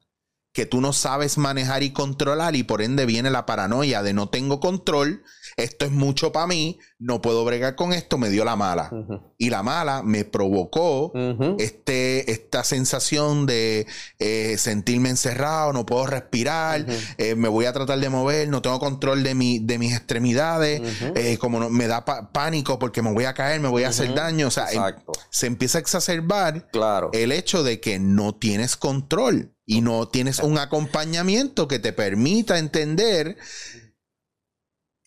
que tú no sabes manejar y controlar y por ende viene la paranoia de no tengo control, esto es mucho para mí, no puedo bregar con esto, me dio la mala. Y la mala me provocó este, esta sensación de eh, sentirme encerrado, no puedo respirar, eh, me voy a tratar de mover, no tengo control de, mi, de mis extremidades, eh, como no, me da pánico porque me voy a caer, me voy a hacer daño. O sea, se empieza a exacerbar el hecho de que no tienes control y no tienes un acompañamiento que te permita entender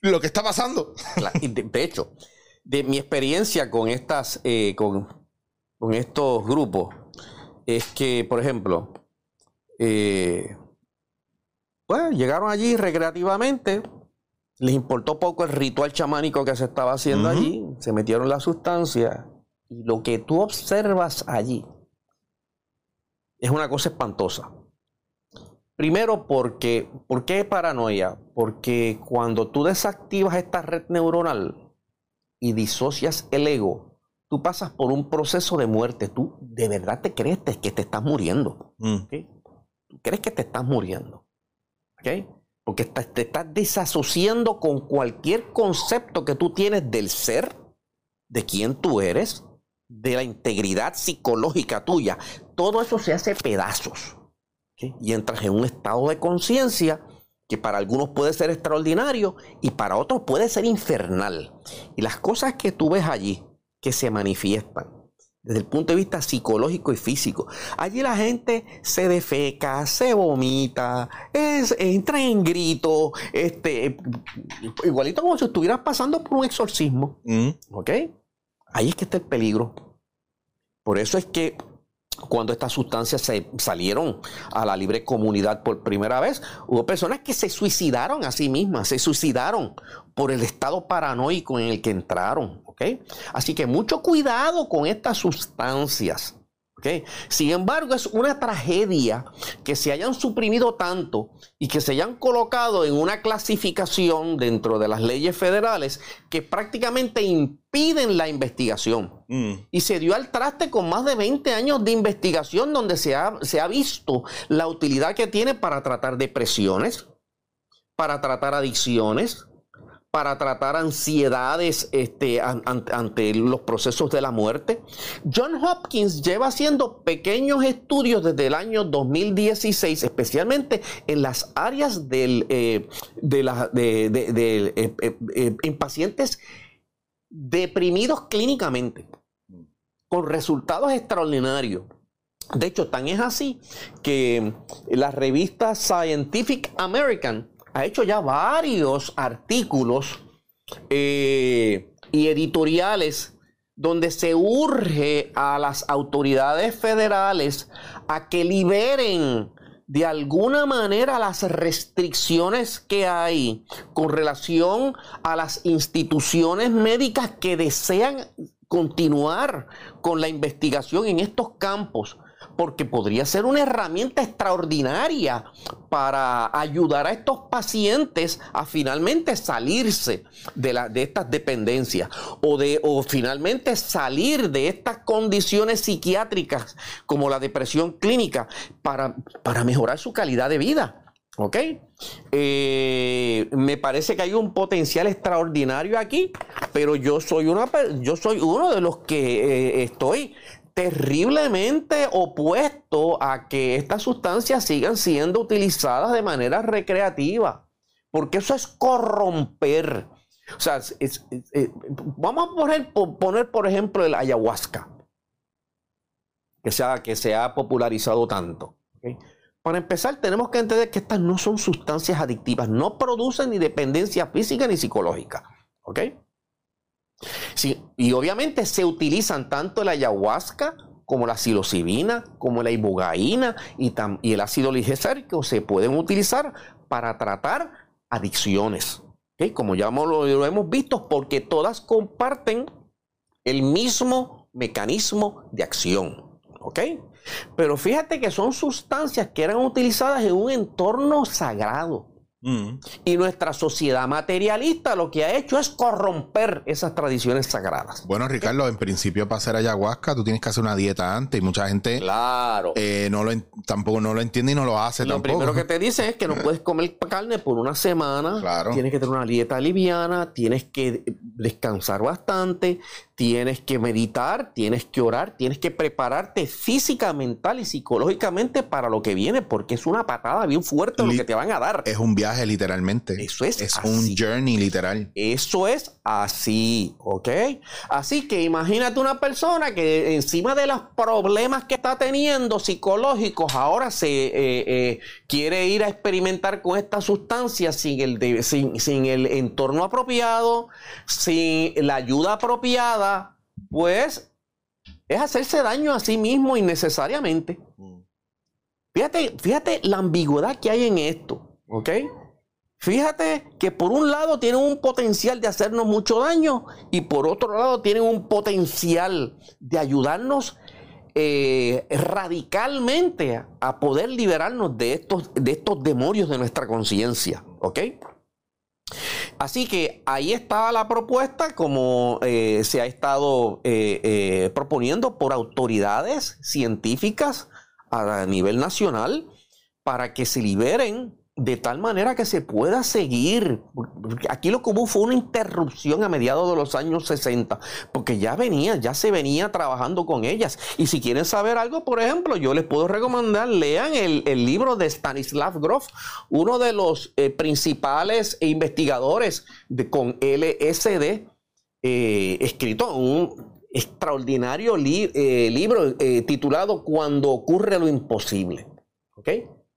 lo que está pasando. De hecho, de mi experiencia con estas, eh, con, estos grupos, es que, por ejemplo, eh, pues llegaron allí recreativamente, les importó poco el ritual chamánico que se estaba haciendo allí, se metieron la sustancia y lo que tú observas allí es una cosa espantosa. Primero porque, ¿por qué paranoia? Porque cuando tú desactivas esta red neuronal y disocias el ego, tú pasas por un proceso de muerte. Tú de verdad te crees que te estás muriendo. Mm. Tú crees que te estás muriendo. Porque te estás desasociando con cualquier concepto que tú tienes del ser, de quién tú eres, de la integridad psicológica tuya, todo eso se hace pedazos. Y entras en un estado de conciencia que para algunos puede ser extraordinario y para otros puede ser infernal. Y las cosas que tú ves allí, que se manifiestan, desde el punto de vista psicológico y físico. Allí la gente se defeca, se vomita, entra en grito, este, igualito como si estuvieras pasando por un exorcismo. Mm. ¿Ok? Ahí es que está el peligro. Por eso es que cuando estas sustancias se salieron a la libre comunidad por primera vez, hubo personas que se suicidaron a sí mismas, se suicidaron por el estado paranoico en el que entraron. Así que mucho cuidado con estas sustancias. Sin embargo, es una tragedia que se hayan suprimido tanto y que se hayan colocado en una clasificación dentro de las leyes federales que prácticamente impiden la investigación. Mm. Y se dio al traste con más de 20 años de investigación donde se ha, se ha visto la utilidad que tiene para tratar depresiones, para tratar adicciones, para tratar ansiedades este, ante los procesos de la muerte. John Hopkins lleva haciendo pequeños estudios desde el año 2016, especialmente en las áreas eh, de, la, de, eh, eh, en pacientes deprimidos clínicamente, con resultados extraordinarios. De hecho, tan es así que la revista Scientific American ha hecho ya varios artículos eh, y editoriales donde se urge a las autoridades federales a que liberen de alguna manera las restricciones que hay con relación a las instituciones médicas que desean continuar con la investigación en estos campos porque podría ser una herramienta extraordinaria para ayudar a estos pacientes a finalmente salirse de, estas dependencias o, de, o finalmente salir de estas condiciones psiquiátricas como la depresión clínica para, para mejorar su calidad de vida. ¿Ok? Eh, me parece que hay un potencial extraordinario aquí, pero yo soy, una, yo soy uno de los que eh, estoy terriblemente opuesto a que estas sustancias sigan siendo utilizadas de manera recreativa, porque eso es corromper. O sea, eh, vamos a poner, poner, por ejemplo, el ayahuasca, que se ha, que popularizado tanto. Para empezar, tenemos que entender que estas no son sustancias adictivas, no producen ni dependencia física ni psicológica. ¿Ok? Sí, y obviamente se utilizan tanto la ayahuasca como la psilocibina, como la ibogaína y, el ácido lisérgico se pueden utilizar para tratar adicciones. Como ya lo, hemos visto, porque todas comparten el mismo mecanismo de acción. Pero fíjate que son sustancias que eran utilizadas en un entorno sagrado. Mm. Y nuestra sociedad materialista lo que ha hecho es corromper esas tradiciones sagradas. Bueno, Ricardo, en principio para hacer ayahuasca tú tienes que hacer una dieta antes y mucha gente claro. Eh, no lo, tampoco no lo entiende y no lo hace lo primero que te dicen es que no puedes comer carne por una semana. Claro. Tienes que tener una dieta liviana, tienes que descansar bastante, tienes que meditar, tienes que orar, tienes que prepararte física, mental y psicológicamente para lo que viene, porque es una patada bien fuerte lo que te van a dar. Es un viaje literalmente. Eso es. Es un journey literal. Eso es así, ¿ok? Así que imagínate una persona que encima de los problemas que está teniendo psicológicos, ahora se eh, eh, quiere ir a experimentar con esta sustancia sin el, sin, sin el entorno apropiado, sin la ayuda apropiada pues es hacerse daño a sí mismo innecesariamente. Fíjate, fíjate la ambigüedad que hay en esto, ¿ok? Fíjate que por un lado tienen un potencial de hacernos mucho daño y por otro lado tienen un potencial de ayudarnos eh, radicalmente a poder liberarnos de estos, de estos demonios de nuestra conciencia, ¿ok? Así que ahí está la propuesta, como eh, se ha estado eh, eh, proponiendo por autoridades científicas a nivel nacional para que se liberen de tal manera que se pueda seguir. Aquí lo común fue una interrupción a mediados de los años 60, porque ya venía, ya se venía trabajando con ellas. Y si quieren saber algo, por ejemplo, yo les puedo recomendar, lean el, libro de Stanislav Grof, uno de los eh, principales investigadores con LSD, eh, escrito un extraordinario eh, libro titulado Cuando ocurre lo imposible.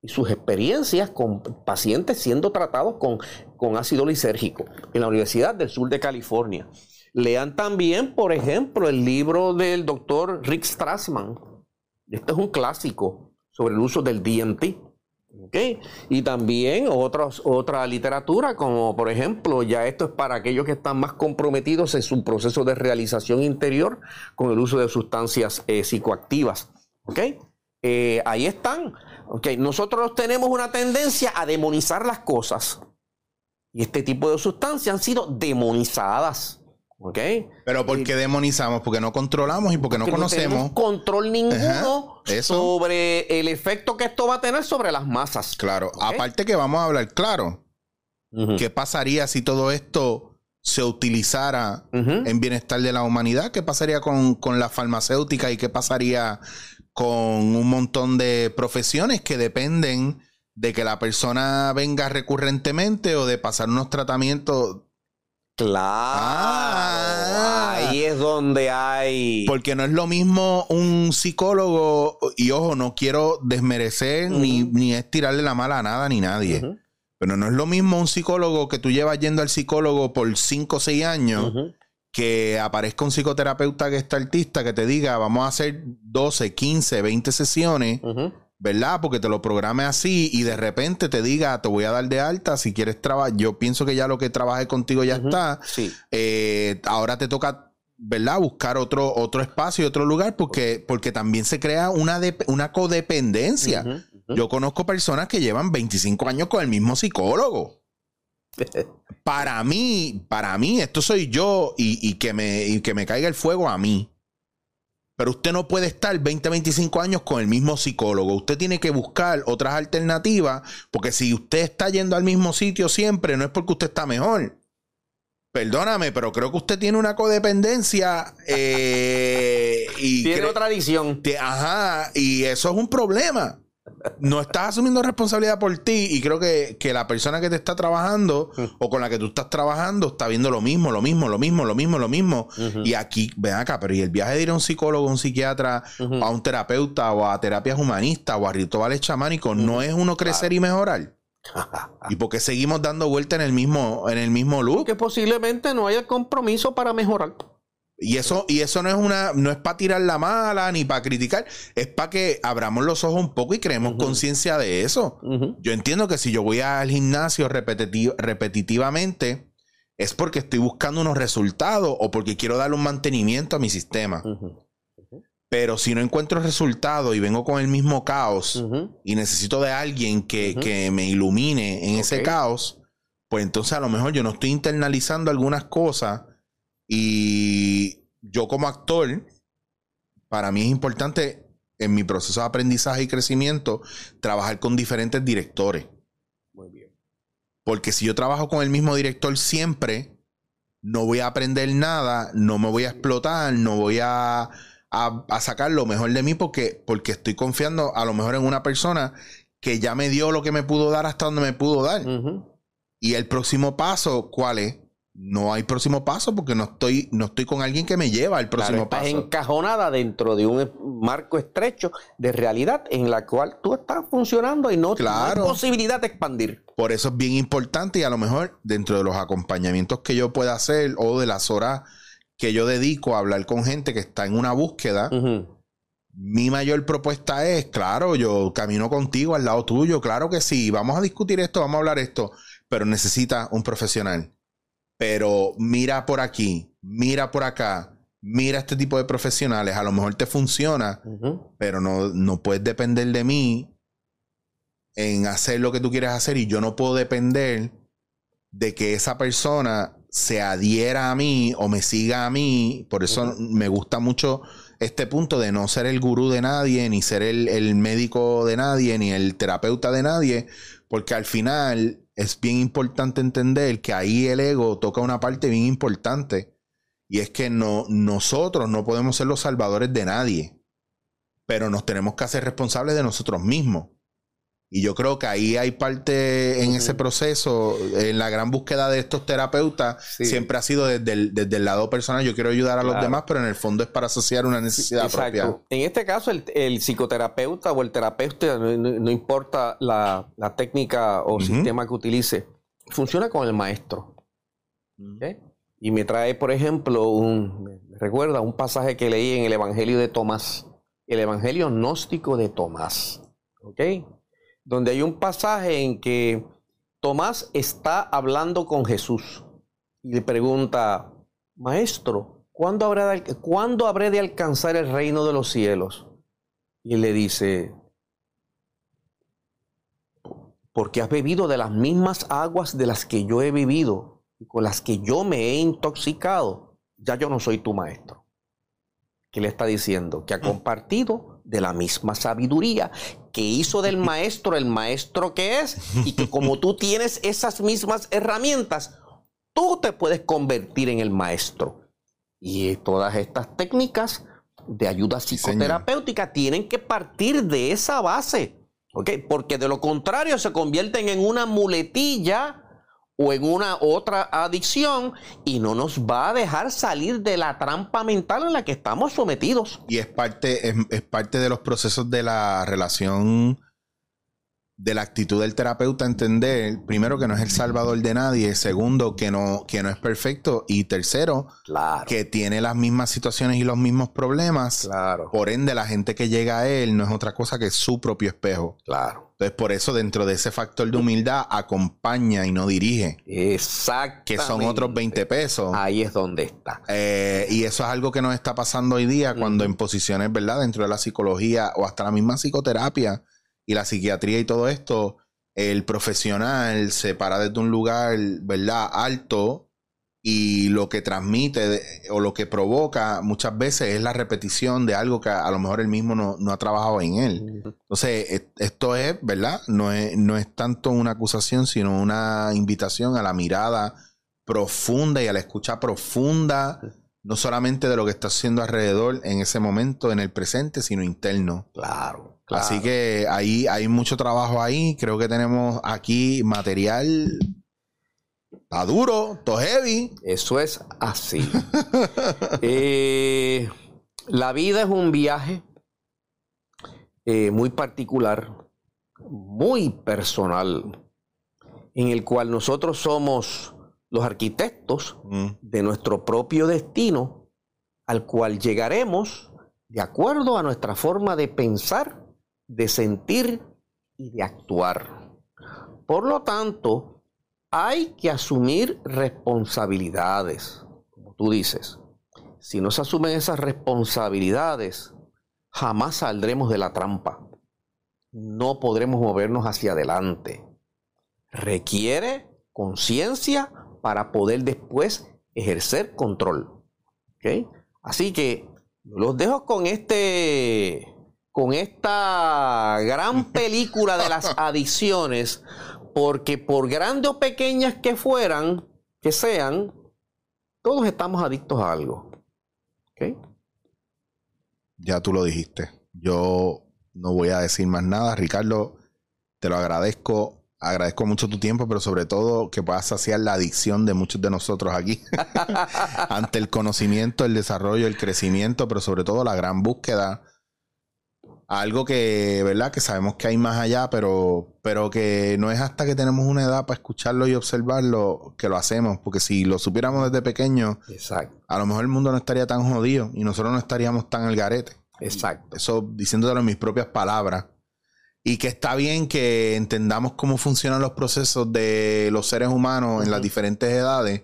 Y sus experiencias con pacientes siendo tratados con, con ácido lisérgico en la Universidad del Sur de California. Lean también, por ejemplo, el libro del doctor Rick Strassman. Este es un clásico sobre el uso del DMT. Y también otros, otra literatura, como por ejemplo, ya esto es para aquellos que están más comprometidos en su proceso de realización interior con el uso de sustancias eh, psicoactivas. Eh, ahí están. Nosotros tenemos una tendencia a demonizar las cosas. Y este tipo de sustancias han sido demonizadas. Pero ¿por qué demonizamos? Porque no controlamos y porque, no conocemos. No control ninguno sobre el efecto que esto va a tener sobre las masas. Claro. Aparte que vamos a hablar claro. ¿Qué pasaría si todo esto se utilizara en bienestar de la humanidad? ¿Qué pasaría con, con la farmacéutica y qué pasaría con un montón de profesiones que dependen de que la persona venga recurrentemente o de pasar unos tratamientos Claro. Ah. ahí es donde hay. Porque no es lo mismo un psicólogo, y ojo, no quiero desmerecer ni, ni estirarle la mala a nada ni nadie. Pero no es lo mismo un psicólogo que tú llevas yendo al psicólogo por 5 o 6 años. Que aparezca un psicoterapeuta que está artista que te diga, vamos a hacer 12, 15, 20 sesiones ¿verdad? Porque te lo programe así y de repente te diga, te voy a dar de alta si quieres trabajar. Yo pienso que ya lo que trabajé contigo ya está. Sí. Eh, ahora te toca, ¿verdad? Buscar otro, otro espacio, otro lugar, porque, porque también se crea una, una codependencia. Yo conozco personas que llevan 25 años con el mismo psicólogo. Para mí, para mí, esto soy yo y, que me, y que me caiga el fuego a mí. Pero usted no puede estar 20, 25 años con el mismo psicólogo. Usted tiene que buscar otras alternativas, porque si usted está yendo al mismo sitio siempre, no es porque usted está mejor. Perdóname, pero creo que usted tiene una codependencia. Eh, y tiene otra adicción. Ajá, y eso es un problema no estás asumiendo responsabilidad por ti y creo que, la persona que te está trabajando o con la que tú estás trabajando está viendo lo mismo, lo mismo, lo mismo, lo mismo, lo mismo. Y aquí, ven acá, pero y el viaje de ir a un psicólogo, un psiquiatra, a un terapeuta o a terapias humanistas o a rituales chamánicos, no es uno crecer y mejorar. ¿Y porque seguimos dando vuelta en el mismo, en el mismo look? Que posiblemente no haya compromiso para mejorar. Y eso, y eso no es una, no es para tirar la mala ni para criticar, es para que abramos los ojos un poco y creemos conciencia de eso. Yo entiendo que si yo voy al gimnasio repetitivamente, es porque estoy buscando unos resultados o porque quiero darle un mantenimiento a mi sistema. Pero si no encuentro resultados y vengo con el mismo caos y necesito de alguien que, me ilumine en ese caos, pues entonces a lo mejor yo no estoy internalizando algunas cosas y yo como actor, para mí es importante en mi proceso de aprendizaje y crecimiento trabajar con diferentes directores. Muy bien. Porque si yo trabajo con el mismo director siempre, no voy a aprender nada, no me voy a explotar, no voy a, sacar lo mejor de mí porque, porque estoy confiando a lo mejor en una persona que ya me dio lo que me pudo dar hasta donde me pudo dar. Y el próximo paso, ¿cuál es? No hay próximo paso porque no estoy, no estoy con alguien que me lleva al próximo paso. Estás encajonada dentro de un marco estrecho de realidad en la cual tú estás funcionando y no, hay posibilidad de expandir. Por eso es bien importante y a lo mejor dentro de los acompañamientos que yo pueda hacer o de las horas que yo dedico a hablar con gente que está en una búsqueda, mi mayor propuesta es, claro, yo camino contigo al lado tuyo, claro que sí, vamos a discutir esto, vamos a hablar esto, pero necesita un profesional pero mira por aquí, mira por acá, mira este tipo de profesionales, a lo mejor te funciona, pero no, no puedes depender de mí en hacer lo que tú quieres hacer y yo no puedo depender de que esa persona se adhiera a mí o me siga a mí. Por eso me gusta mucho este punto de no ser el gurú de nadie, ni ser el, el, médico de nadie, ni el terapeuta de nadie, porque al final es bien importante entender que ahí el ego toca una parte bien importante y es que no, nosotros no podemos ser los salvadores de nadie, pero nos tenemos que hacer responsables de nosotros mismos. Y yo creo que ahí hay parte en ese proceso, en la gran búsqueda de estos terapeutas, siempre ha sido desde el, lado personal, yo quiero ayudar a los demás, pero en el fondo es para asociar una necesidad propia. En este caso, el, psicoterapeuta o el terapeuta, no, importa la, técnica o sistema que utilice, funciona con el maestro. Y me trae, por ejemplo, un, recuerda un pasaje que leí en el Evangelio de Tomás, el Evangelio gnóstico de Tomás. ¿Ok? Donde hay un pasaje en que Tomás está hablando con Jesús y le pregunta, Maestro, ¿cuándo habré, de, ¿cuándo habré de alcanzar el reino de los cielos? Y le dice, porque has bebido de las mismas aguas de las que yo he bebido y con las que yo me he intoxicado, ya yo no soy tu maestro. ¿Qué le está diciendo? Que ha compartido de la misma sabiduría que hizo del maestro el maestro que es y que como tú tienes esas mismas herramientas, tú te puedes convertir en el maestro. Y todas estas técnicas de ayuda psicoterapéutica tienen que partir de esa base. Porque de lo contrario se convierten en una muletilla o en una otra adicción y no nos va a dejar salir de la trampa mental en la que estamos sometidos. Y es parte, es, parte de los procesos de la relación de la actitud del terapeuta entender, primero, que no es el salvador de nadie, segundo, que no, que no es perfecto, y tercero, que tiene las mismas situaciones y los mismos problemas. Claro. Por ende, la gente que llega a él no es otra cosa que su propio espejo. Claro. Entonces, por eso, dentro de ese factor de humildad, acompaña y no dirige. Exacto. Que son otros 20 pesos. Ahí es donde está. Eh, y eso es algo que nos está pasando hoy día cuando en posiciones, ¿verdad? Dentro de la psicología o hasta la misma psicoterapia y la psiquiatría y todo esto, el profesional se para desde un lugar, ¿verdad? Alto y lo que transmite o lo que provoca muchas veces es la repetición de algo que a, lo mejor él mismo no, ha trabajado en él. Entonces, esto es, ¿verdad? No es, no es tanto una acusación, sino una invitación a la mirada profunda y a la escucha profunda, no solamente de lo que está haciendo alrededor en ese momento, en el presente, sino interno. Claro. Así que ahí hay mucho trabajo ahí. Creo que tenemos aquí material Está duro, todo heavy. Eso es así. Eh, la vida es un viaje eh, muy particular, muy personal, en el cual nosotros somos los arquitectos mm. de nuestro propio destino, al cual llegaremos de acuerdo a nuestra forma de pensar, de sentir y de actuar. Por lo tanto, hay que asumir responsabilidades, como tú dices. Si no se asumen esas responsabilidades, jamás saldremos de la trampa. No podremos movernos hacia adelante. Requiere conciencia para poder después ejercer control. Así que los dejo con este con esta gran película de las adicciones porque por grandes o pequeñas que fueran, que sean, todos estamos adictos a algo. Ya tú lo dijiste. Yo no voy a decir más nada. Ricardo, te lo agradezco. Agradezco mucho tu tiempo, pero sobre todo que puedas saciar la adicción de muchos de nosotros aquí. Ante el conocimiento, el desarrollo, el crecimiento, pero sobre todo la gran búsqueda algo que, ¿verdad? Que sabemos que hay más allá, pero, pero que no es hasta que tenemos una edad para escucharlo y observarlo que lo hacemos, porque si lo supiéramos desde pequeño, a lo mejor el mundo no estaría tan jodido y nosotros no estaríamos tan al garete. Exacto. Eso diciéndolo en mis propias palabras. Y que está bien que entendamos cómo funcionan los procesos de los seres humanos en las diferentes edades,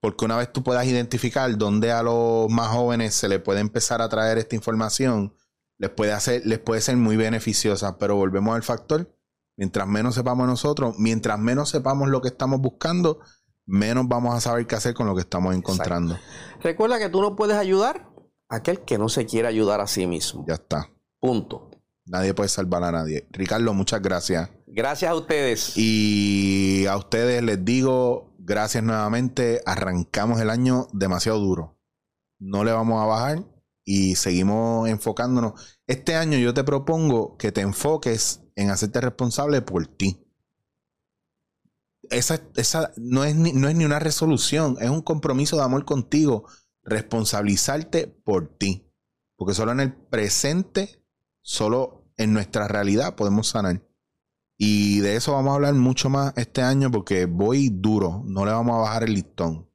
porque una vez tú puedas identificar dónde a los más jóvenes se le puede empezar a traer esta información, les puede, hacer, les puede ser muy beneficiosa, pero volvemos al factor, mientras menos sepamos nosotros, mientras menos sepamos lo que estamos buscando, menos vamos a saber qué hacer con lo que estamos encontrando. Recuerda que tú no puedes ayudar a aquel que no se quiere ayudar a sí mismo. Ya está. Punto. Nadie puede salvar a nadie. Ricardo, muchas gracias. Gracias a ustedes. Y a ustedes les digo, gracias nuevamente. Arrancamos el año demasiado duro. No le vamos a bajar y seguimos enfocándonos. Este año yo te propongo que te enfoques en hacerte responsable por ti. Esa, esa no, es ni, no es ni una resolución, es un compromiso de amor contigo, responsabilizarte por ti. Porque solo en el presente, solo en nuestra realidad podemos sanar. Y de eso vamos a hablar mucho más este año porque voy duro, no le vamos a bajar el listón.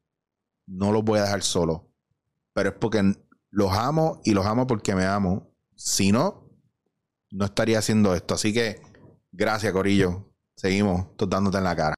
No los voy a dejar solo. Pero es porque los amo y los amo porque me amo. Si no, no estaría haciendo esto. Así que gracias, Corillo. Seguimos tocándote en la cara.